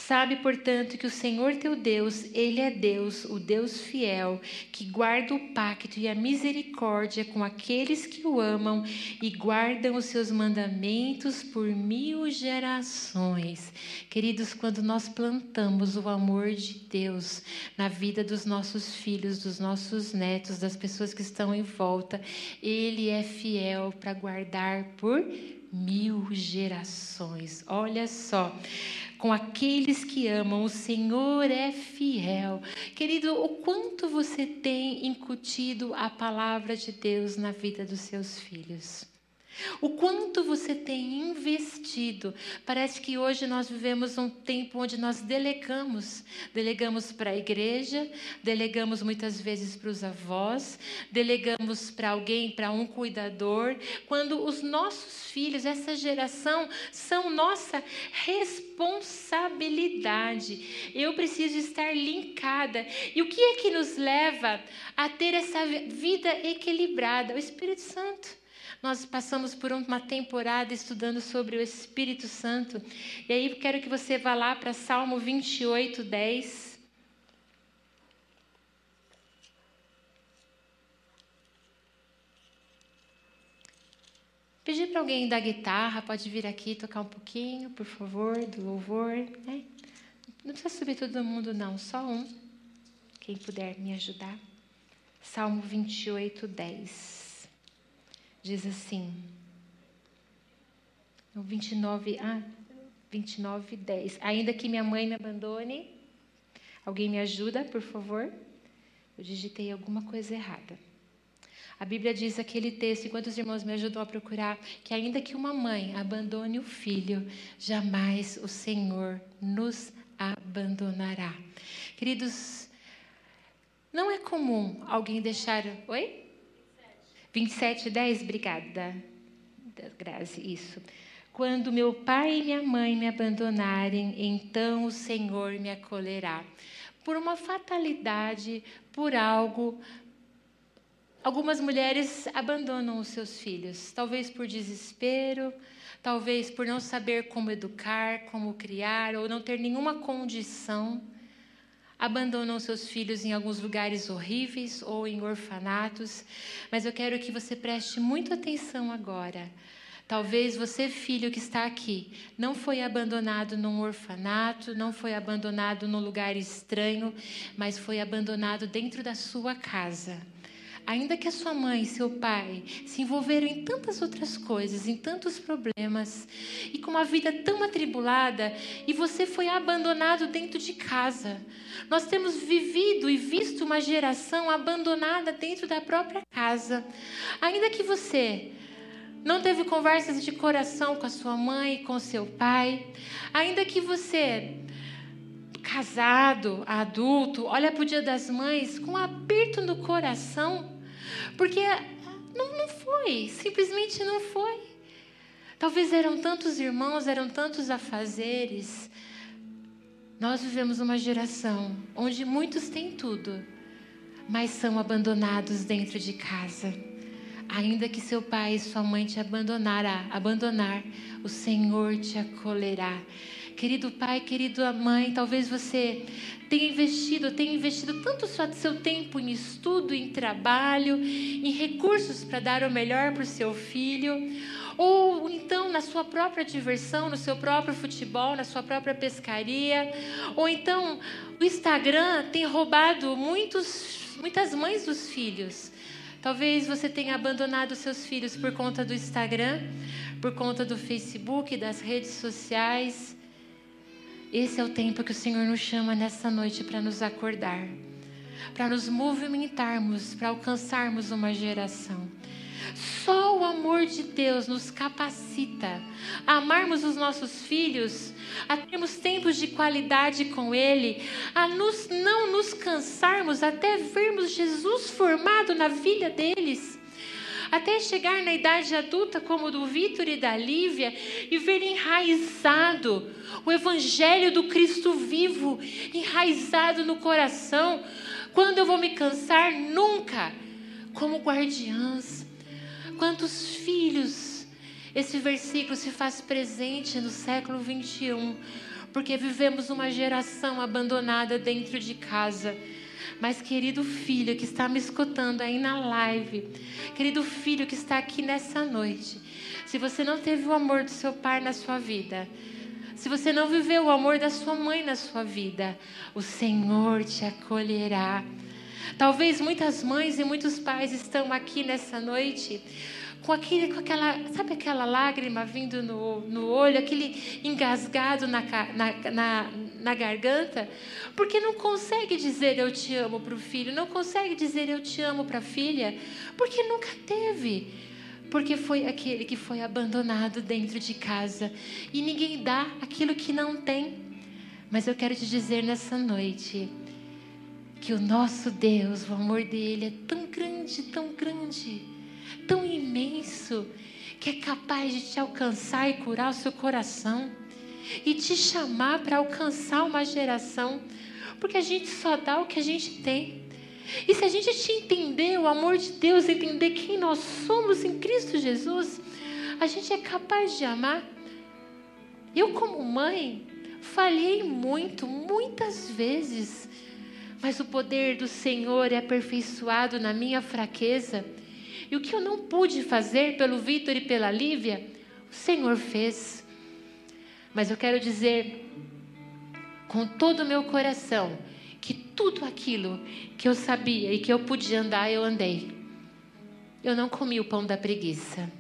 Sabe, portanto, que o Senhor teu Deus, Ele é Deus, o Deus fiel, que guarda o pacto e a misericórdia com aqueles que o amam e guardam os seus mandamentos por mil gerações. Queridos, quando nós plantamos o amor de Deus na vida dos nossos filhos, dos nossos netos, das pessoas que estão em volta, Ele é fiel para guardar por mil gerações. Olha só com aqueles que amam. O Senhor é fiel. Querido, o quanto você tem incutido a palavra de Deus na vida dos seus filhos? O quanto você tem investido. Parece que hoje nós vivemos um tempo onde nós delegamos. Delegamos para a igreja, delegamos muitas vezes para os avós, delegamos para alguém, para um cuidador, quando os nossos filhos, essa geração, são nossa responsabilidade. Eu preciso estar linkada. E o que é que nos leva a ter essa vida equilibrada? O Espírito Santo. Nós passamos por uma temporada estudando sobre o Espírito Santo. E aí quero que você vá lá para Salmo 28, 10. Pedir para alguém da guitarra, pode vir aqui tocar um pouquinho, por favor, do louvor. Né? Não precisa subir todo mundo, não, só um. Quem puder me ajudar. Salmo 28, 10 diz assim, no 29, ah, 29, 10. Ainda que minha mãe me abandone, alguém me ajuda, por favor? Eu digitei alguma coisa errada. A Bíblia diz aquele texto, enquanto os irmãos me ajudam a procurar, que ainda que uma mãe abandone o filho, jamais o Senhor nos abandonará. Queridos, não é comum alguém deixar. Oi? 27, 10, obrigada. Grazi, isso. Quando meu pai e minha mãe me abandonarem, então o Senhor me acolherá. Por uma fatalidade, por algo, algumas mulheres abandonam os seus filhos, talvez por desespero, talvez por não saber como educar, como criar, ou não ter nenhuma condição abandonam seus filhos em alguns lugares horríveis ou em orfanatos, mas eu quero que você preste muita atenção agora. Talvez você, filho que está aqui, não foi abandonado num orfanato, não foi abandonado num lugar estranho, mas foi abandonado dentro da sua casa ainda que a sua mãe e seu pai se envolveram em tantas outras coisas, em tantos problemas, e com uma vida tão atribulada, e você foi abandonado dentro de casa. Nós temos vivido e visto uma geração abandonada dentro da própria casa. Ainda que você não teve conversas de coração com a sua mãe com seu pai, ainda que você casado, adulto, olha para o Dia das Mães com um aperto no coração, porque não, não foi, simplesmente não foi. Talvez eram tantos irmãos, eram tantos afazeres. Nós vivemos uma geração onde muitos têm tudo, mas são abandonados dentro de casa. Ainda que seu pai e sua mãe te abandonará, abandonar, o Senhor te acolherá. Querido pai, querida mãe, talvez você tenha investido, tenha investido tanto seu tempo em estudo, em trabalho, em recursos para dar o melhor para o seu filho, ou então na sua própria diversão, no seu próprio futebol, na sua própria pescaria, ou então o Instagram tem roubado muitos, muitas mães dos filhos. Talvez você tenha abandonado seus filhos por conta do Instagram, por conta do Facebook, das redes sociais. Esse é o tempo que o Senhor nos chama nessa noite para nos acordar, para nos movimentarmos, para alcançarmos uma geração. Só o amor de Deus nos capacita a amarmos os nossos filhos, a termos tempos de qualidade com Ele, a nos, não nos cansarmos até vermos Jesus formado na vida deles até chegar na idade adulta, como do Vitor e da Lívia, e ver enraizado o Evangelho do Cristo vivo, enraizado no coração. Quando eu vou me cansar? Nunca. Como guardiãs. Quantos filhos esse versículo se faz presente no século 21 porque vivemos uma geração abandonada dentro de casa. Mas, querido filho que está me escutando aí na live, querido filho que está aqui nessa noite, se você não teve o amor do seu pai na sua vida, se você não viveu o amor da sua mãe na sua vida, o Senhor te acolherá. Talvez muitas mães e muitos pais estão aqui nessa noite com, aquele, com aquela, sabe aquela lágrima vindo no, no olho, aquele engasgado na, na, na, na garganta, porque não consegue dizer eu te amo para o filho, não consegue dizer eu te amo para a filha, porque nunca teve. Porque foi aquele que foi abandonado dentro de casa. E ninguém dá aquilo que não tem. Mas eu quero te dizer nessa noite que o nosso Deus, o amor dele é tão grande, tão grande tão imenso que é capaz de te alcançar e curar o seu coração e te chamar para alcançar uma geração, porque a gente só dá o que a gente tem. E se a gente te entender o amor de Deus, entender quem nós somos em Cristo Jesus, a gente é capaz de amar. Eu, como mãe, falhei muito, muitas vezes, mas o poder do Senhor é aperfeiçoado na minha fraqueza. E o que eu não pude fazer pelo Vitor e pela Lívia, o Senhor fez. Mas eu quero dizer com todo o meu coração que tudo aquilo que eu sabia e que eu podia andar, eu andei. Eu não comi o pão da preguiça.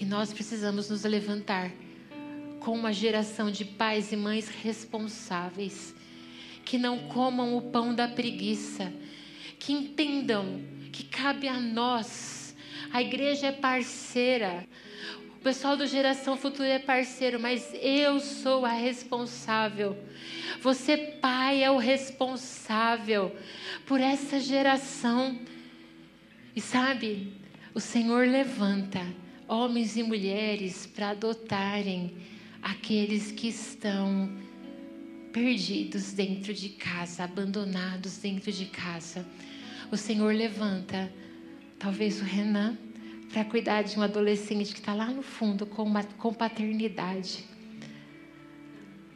E nós precisamos nos levantar com uma geração de pais e mães responsáveis, que não comam o pão da preguiça, que entendam que cabe a nós. A igreja é parceira. O pessoal do Geração Futura é parceiro, mas eu sou a responsável. Você, pai, é o responsável por essa geração. E sabe, o Senhor levanta homens e mulheres para adotarem aqueles que estão perdidos dentro de casa, abandonados dentro de casa o Senhor levanta, talvez o Renan, para cuidar de um adolescente que está lá no fundo com, uma, com paternidade.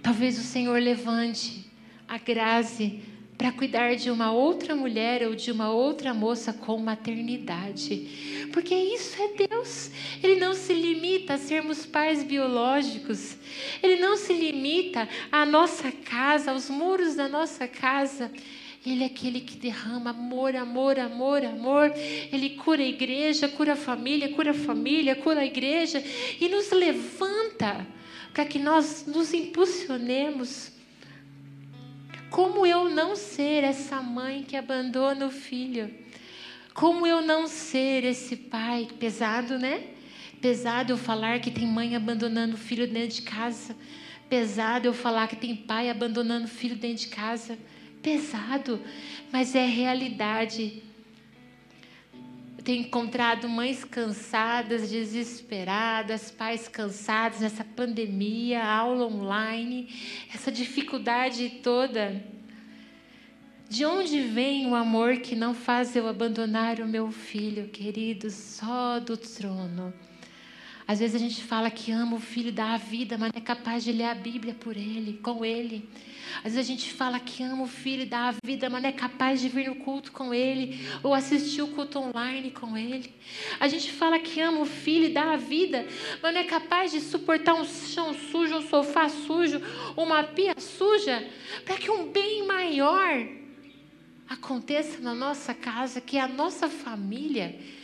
Talvez o Senhor levante a Grazi para cuidar de uma outra mulher ou de uma outra moça com maternidade. Porque isso é Deus. Ele não se limita a sermos pais biológicos. Ele não se limita à nossa casa, aos muros da nossa casa. Ele é aquele que derrama amor, amor, amor, amor. Ele cura a igreja, cura a família, cura a família, cura a igreja e nos levanta para que nós nos impulsionemos. Como eu não ser essa mãe que abandona o filho? Como eu não ser esse pai pesado, né? Pesado eu falar que tem mãe abandonando o filho dentro de casa. Pesado eu falar que tem pai abandonando o filho dentro de casa pesado, mas é realidade. Eu tenho encontrado mães cansadas, desesperadas, pais cansados nessa pandemia, aula online, essa dificuldade toda. De onde vem o amor que não faz eu abandonar o meu filho, querido? Só do trono. Às vezes a gente fala que ama o filho, dá a vida, mas não é capaz de ler a Bíblia por ele, com ele. Às vezes a gente fala que ama o filho, dá a vida, mas não é capaz de vir no culto com ele, ou assistir o culto online com ele. A gente fala que ama o filho, dá a vida, mas não é capaz de suportar um chão sujo, um sofá sujo, uma pia suja, para que um bem maior aconteça na nossa casa, que é a nossa família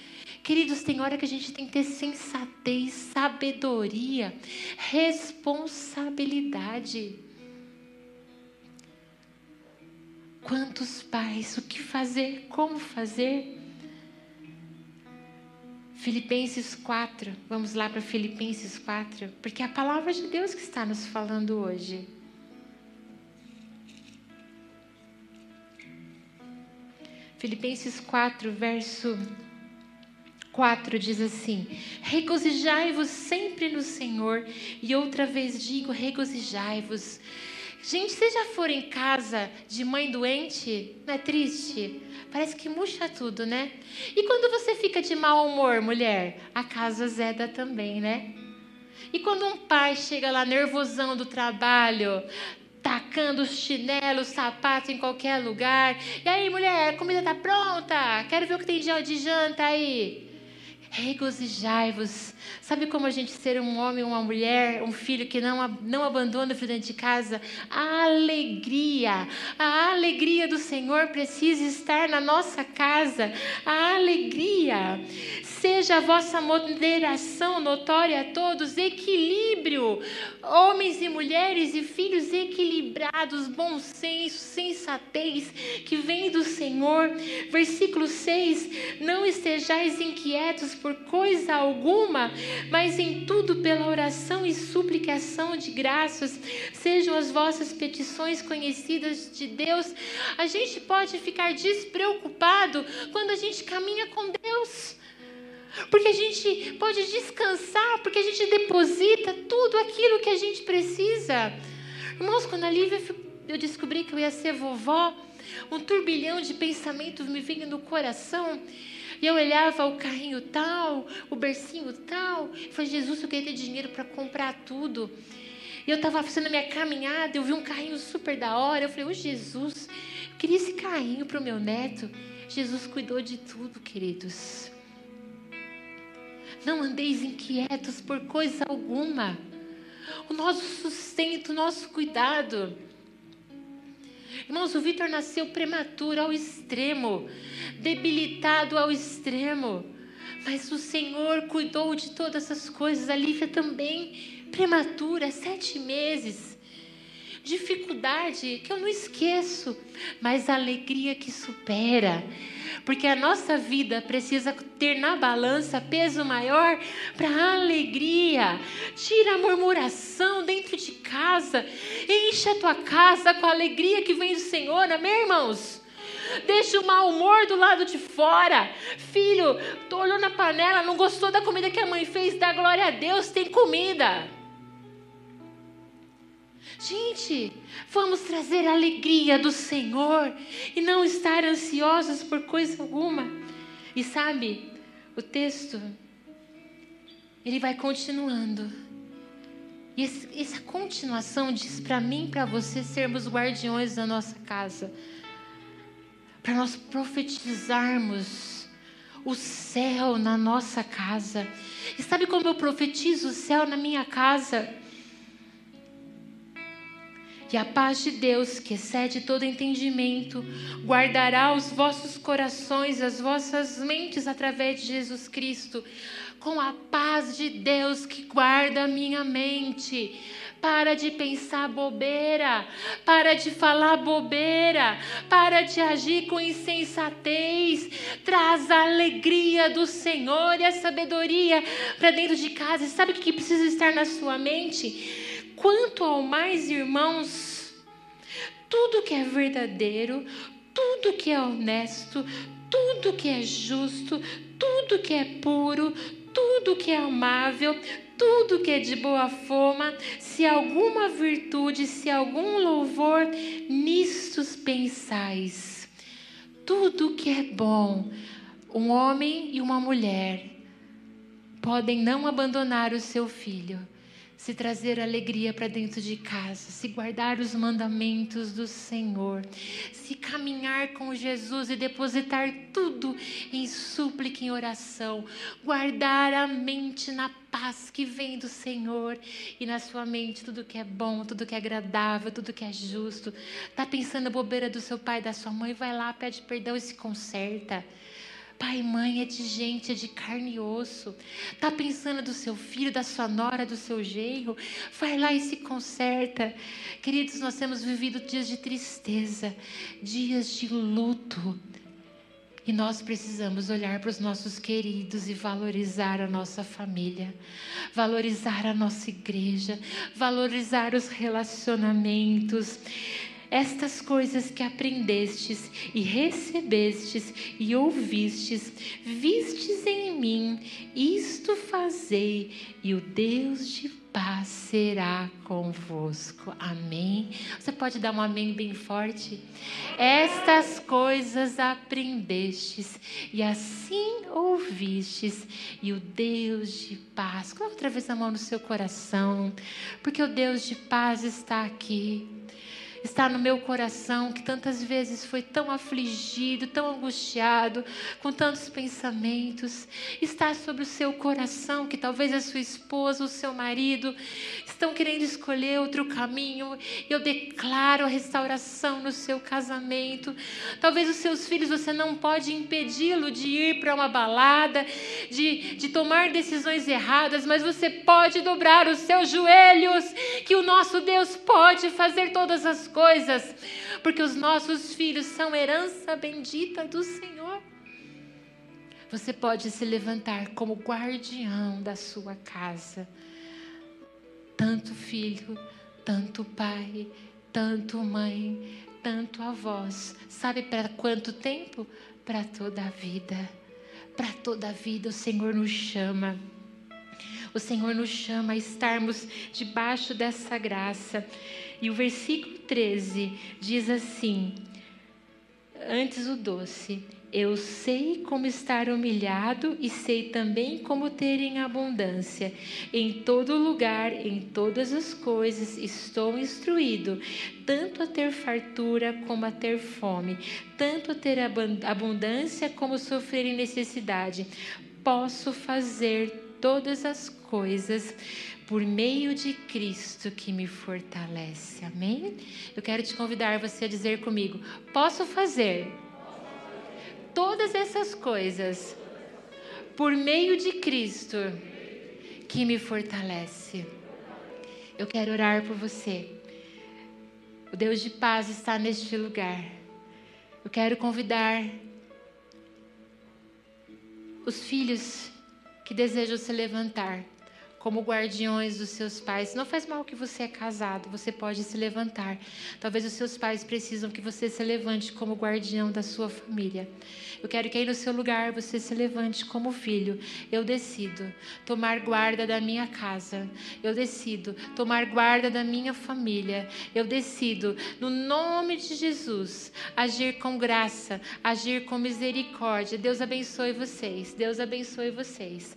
Queridos, tem hora que a gente tem que ter sensatez, sabedoria, responsabilidade. Quantos pais, o que fazer, como fazer? Filipenses 4, vamos lá para Filipenses 4, porque é a palavra de Deus que está nos falando hoje. Filipenses 4, verso 4 diz assim: Regozijai-vos sempre no Senhor, e outra vez digo: regozijai-vos. Gente, vocês já foram em casa de mãe doente? Não é triste? Parece que murcha tudo, né? E quando você fica de mau humor, mulher? A casa zeda também, né? E quando um pai chega lá nervosão do trabalho, tacando os chinelos, sapatos em qualquer lugar. E aí, mulher, a comida tá pronta? Quero ver o que tem de janta aí. Regozijai-vos. Sabe como a gente ser um homem, uma mulher, um filho que não, não abandona o filho dentro de casa? A alegria. A alegria do Senhor precisa estar na nossa casa. A alegria. Seja a vossa moderação notória a todos, equilíbrio. Homens e mulheres e filhos equilibrados, bom senso, sensatez, que vem do Senhor. Versículo 6: Não estejais inquietos por coisa alguma, mas em tudo pela oração e suplicação de graças, sejam as vossas petições conhecidas de Deus. A gente pode ficar despreocupado quando a gente caminha com Deus. Porque a gente pode descansar, porque a gente deposita tudo aquilo que a gente precisa. Irmãos, quando a Lívia eu descobri que eu ia ser vovó, um turbilhão de pensamentos me vinha no coração. E eu olhava o carrinho tal, o bercinho tal. E falei, Jesus, eu queria ter dinheiro para comprar tudo. E eu estava fazendo a minha caminhada, eu vi um carrinho super da hora. Eu falei, ô oh, Jesus, eu queria esse carrinho para o meu neto. Jesus cuidou de tudo, queridos. Não andeis inquietos por coisa alguma. O nosso sustento, o nosso cuidado. Irmãos, o Vitor nasceu prematuro ao extremo, debilitado ao extremo. Mas o Senhor cuidou de todas essas coisas. A Lívia também, prematura, sete meses. Dificuldade que eu não esqueço, mas alegria que supera. Porque a nossa vida precisa ter na balança peso maior para a alegria. Tira a murmuração dentro de casa. Enche a tua casa com a alegria que vem do Senhor, amém, irmãos? Deixa o mau humor do lado de fora. Filho, olhou na panela, não gostou da comida que a mãe fez, dá glória a Deus, tem comida. Gente, vamos trazer a alegria do Senhor e não estar ansiosos por coisa alguma. E sabe, o texto, ele vai continuando. E esse, essa continuação diz para mim e para você sermos guardiões da nossa casa. Para nós profetizarmos o céu na nossa casa. E sabe como eu profetizo o céu na minha casa? E a paz de Deus, que excede todo entendimento, guardará os vossos corações, as vossas mentes através de Jesus Cristo. Com a paz de Deus que guarda a minha mente. Para de pensar bobeira, para de falar bobeira, para de agir com insensatez. Traz a alegria do Senhor e a sabedoria para dentro de casa. E sabe o que precisa estar na sua mente? Quanto ao mais, irmãos, tudo que é verdadeiro, tudo que é honesto, tudo que é justo, tudo que é puro, tudo que é amável, tudo que é de boa fama, se alguma virtude, se algum louvor, nistos pensais. Tudo que é bom, um homem e uma mulher podem não abandonar o seu filho se trazer alegria para dentro de casa, se guardar os mandamentos do Senhor, se caminhar com Jesus e depositar tudo em súplica, em oração, guardar a mente na paz que vem do Senhor e na sua mente tudo que é bom, tudo que é agradável, tudo que é justo. Tá pensando a bobeira do seu pai, da sua mãe, vai lá, pede perdão e se conserta. Pai e mãe é de gente, é de carne e osso. Tá pensando do seu filho, da sua nora, do seu genro? Vai lá e se conserta. Queridos, nós temos vivido dias de tristeza, dias de luto. E nós precisamos olhar para os nossos queridos e valorizar a nossa família, valorizar a nossa igreja, valorizar os relacionamentos estas coisas que aprendestes e recebestes e ouvistes, vistes em mim, isto fazei, e o Deus de paz será convosco. Amém. Você pode dar um amém bem forte? Estas coisas aprendestes e assim ouvistes, e o Deus de paz. Coloque outra vez a mão no seu coração, porque o Deus de paz está aqui está no meu coração, que tantas vezes foi tão afligido, tão angustiado, com tantos pensamentos. Está sobre o seu coração, que talvez a sua esposa, o seu marido estão querendo escolher outro caminho. Eu declaro a restauração no seu casamento. Talvez os seus filhos, você não pode impedi-lo de ir para uma balada, de, de tomar decisões erradas, mas você pode dobrar os seus joelhos, que o nosso Deus pode fazer todas as coisas, porque os nossos filhos são herança bendita do Senhor. Você pode se levantar como guardião da sua casa. Tanto filho, tanto pai, tanto mãe, tanto avós. Sabe para quanto tempo? Para toda a vida. Para toda a vida o Senhor nos chama. O Senhor nos chama a estarmos debaixo dessa graça. E o versículo 13 diz assim: Antes o doce, eu sei como estar humilhado e sei também como ter em abundância. Em todo lugar, em todas as coisas, estou instruído, tanto a ter fartura como a ter fome, tanto a ter abundância como sofrer necessidade. Posso fazer todas as coisas por meio de Cristo que me fortalece. Amém? Eu quero te convidar você a dizer comigo: posso fazer todas essas coisas por meio de Cristo que me fortalece. Eu quero orar por você. O Deus de paz está neste lugar. Eu quero convidar os filhos que desejam se levantar como guardiões dos seus pais. Não faz mal que você é casado, você pode se levantar. Talvez os seus pais precisam que você se levante como guardião da sua família. Eu quero que aí no seu lugar você se levante como filho. Eu decido tomar guarda da minha casa. Eu decido tomar guarda da minha família. Eu decido, no nome de Jesus, agir com graça, agir com misericórdia. Deus abençoe vocês. Deus abençoe vocês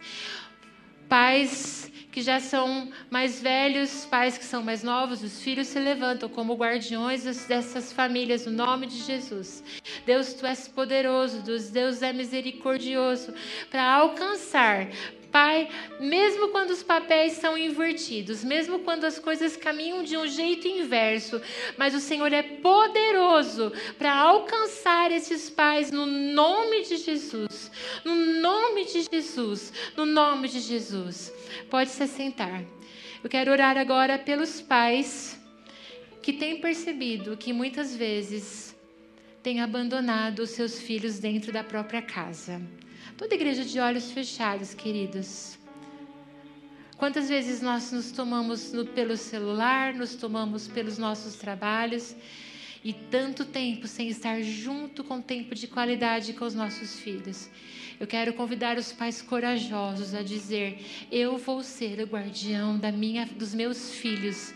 pais que já são mais velhos, pais que são mais novos, os filhos se levantam como guardiões dessas famílias, no nome de Jesus. Deus, tu és poderoso, Deus é misericordioso para alcançar, Pai, mesmo quando os papéis são invertidos, mesmo quando as coisas caminham de um jeito inverso, mas o Senhor é poderoso para alcançar esses pais no nome de Jesus. No nome de Jesus. No nome de Jesus. Pode se sentar. Eu quero orar agora pelos pais que têm percebido que muitas vezes têm abandonado os seus filhos dentro da própria casa. Toda igreja de olhos fechados, queridos. Quantas vezes nós nos tomamos no, pelo celular, nos tomamos pelos nossos trabalhos e tanto tempo sem estar junto com tempo de qualidade com os nossos filhos. Eu quero convidar os pais corajosos a dizer: Eu vou ser o guardião da minha, dos meus filhos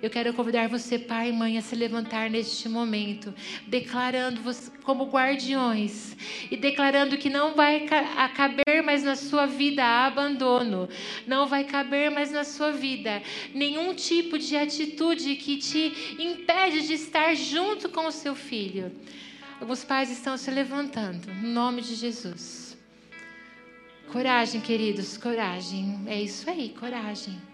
eu quero convidar você, pai e mãe, a se levantar neste momento, declarando como guardiões e declarando que não vai caber mais na sua vida abandono, não vai caber mais na sua vida nenhum tipo de atitude que te impede de estar junto com o seu filho. Alguns pais estão se levantando, no nome de Jesus. Coragem, queridos, coragem. É isso aí, coragem.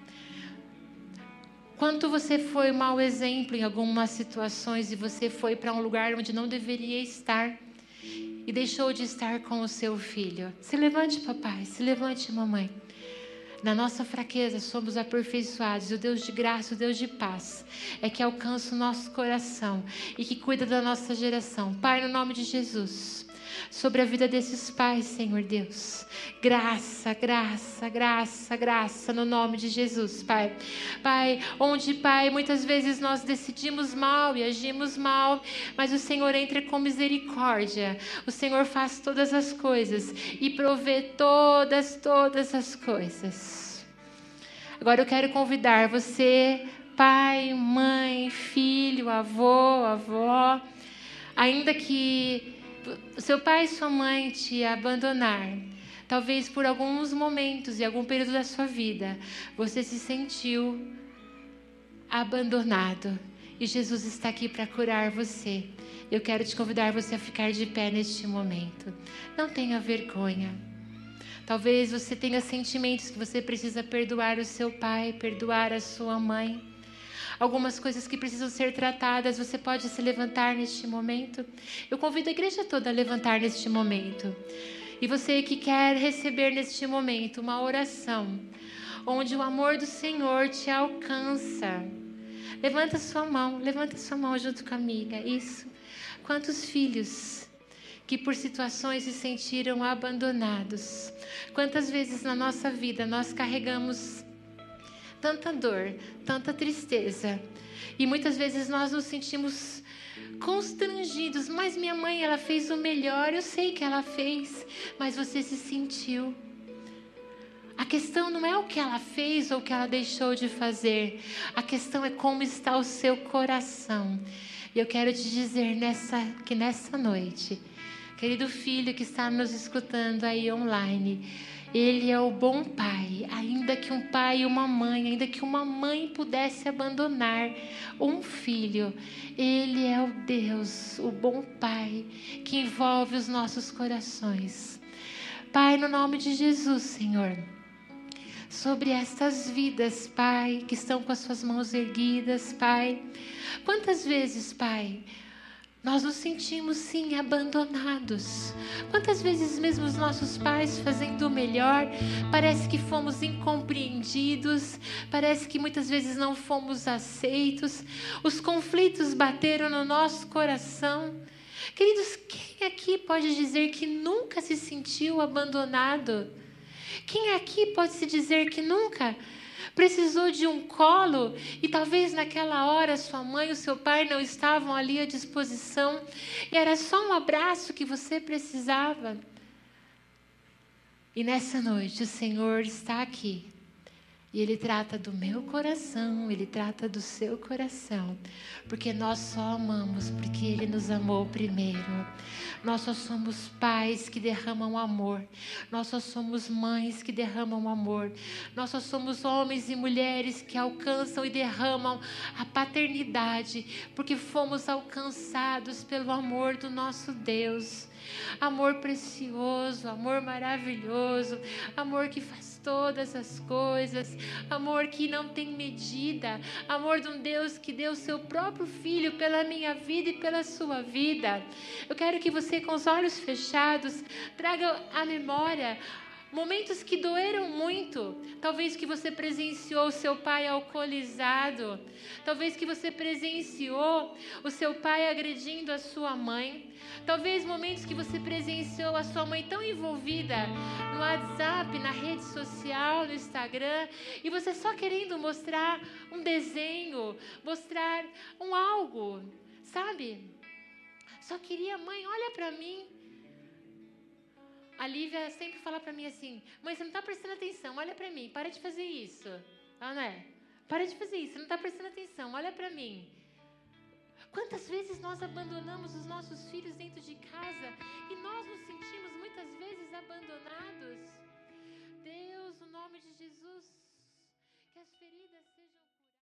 Quanto você foi mau exemplo em algumas situações e você foi para um lugar onde não deveria estar e deixou de estar com o seu filho. Se levante, papai, se levante, mamãe. Na nossa fraqueza somos aperfeiçoados. O Deus de graça, o Deus de paz, é que alcança o nosso coração e que cuida da nossa geração. Pai, no nome de Jesus sobre a vida desses pais, Senhor Deus. Graça, graça, graça, graça, no nome de Jesus, Pai. Pai, onde, Pai, muitas vezes nós decidimos mal e agimos mal, mas o Senhor entra com misericórdia. O Senhor faz todas as coisas e provê todas, todas as coisas. Agora eu quero convidar você, pai, mãe, filho, avô, avó, ainda que seu pai e sua mãe te abandonar, talvez por alguns momentos e algum período da sua vida, você se sentiu abandonado. E Jesus está aqui para curar você. Eu quero te convidar você a ficar de pé neste momento. Não tenha vergonha. Talvez você tenha sentimentos que você precisa perdoar o seu pai, perdoar a sua mãe. Algumas coisas que precisam ser tratadas, você pode se levantar neste momento. Eu convido a igreja toda a levantar neste momento. E você que quer receber neste momento uma oração, onde o amor do Senhor te alcança. Levanta sua mão, levanta sua mão junto com a amiga. Isso. Quantos filhos que por situações se sentiram abandonados. Quantas vezes na nossa vida nós carregamos tanta dor, tanta tristeza, e muitas vezes nós nos sentimos constrangidos, mas minha mãe ela fez o melhor, eu sei que ela fez, mas você se sentiu a questão não é o que ela fez ou o que ela deixou de fazer. A questão é como está o seu coração. E eu quero te dizer nessa, que nessa noite, querido filho que está nos escutando aí online, ele é o bom pai, ainda que um pai e uma mãe, ainda que uma mãe pudesse abandonar um filho, ele é o Deus, o bom pai, que envolve os nossos corações. Pai, no nome de Jesus, Senhor sobre estas vidas, Pai, que estão com as suas mãos erguidas, Pai. Quantas vezes, Pai, nós nos sentimos sim abandonados. Quantas vezes mesmo os nossos pais fazendo o melhor, parece que fomos incompreendidos, parece que muitas vezes não fomos aceitos. Os conflitos bateram no nosso coração. Queridos, quem aqui pode dizer que nunca se sentiu abandonado? Quem aqui pode se dizer que nunca precisou de um colo e talvez naquela hora sua mãe ou seu pai não estavam ali à disposição e era só um abraço que você precisava? E nessa noite o Senhor está aqui e Ele trata do meu coração, Ele trata do seu coração, porque nós só amamos porque Ele nos amou primeiro. Nós só somos pais que derramam amor, nós só somos mães que derramam amor, nós só somos homens e mulheres que alcançam e derramam a paternidade, porque fomos alcançados pelo amor do nosso Deus. Amor precioso, amor maravilhoso, amor que faz todas as coisas, amor que não tem medida, amor de um Deus que deu o seu próprio filho pela minha vida e pela sua vida. Eu quero que você, com os olhos fechados, traga à memória Momentos que doeram muito. Talvez que você presenciou o seu pai alcoolizado. Talvez que você presenciou o seu pai agredindo a sua mãe. Talvez momentos que você presenciou a sua mãe tão envolvida no WhatsApp, na rede social, no Instagram, e você só querendo mostrar um desenho, mostrar um algo, sabe? Só queria, mãe, olha para mim. A Lívia sempre fala para mim assim: mãe, você não está prestando atenção, olha para mim, para de fazer isso. Ah, não é? Para de fazer isso, você não está prestando atenção, olha para mim. Quantas vezes nós abandonamos os nossos filhos dentro de casa e nós nos sentimos muitas vezes abandonados? Deus, no nome de Jesus,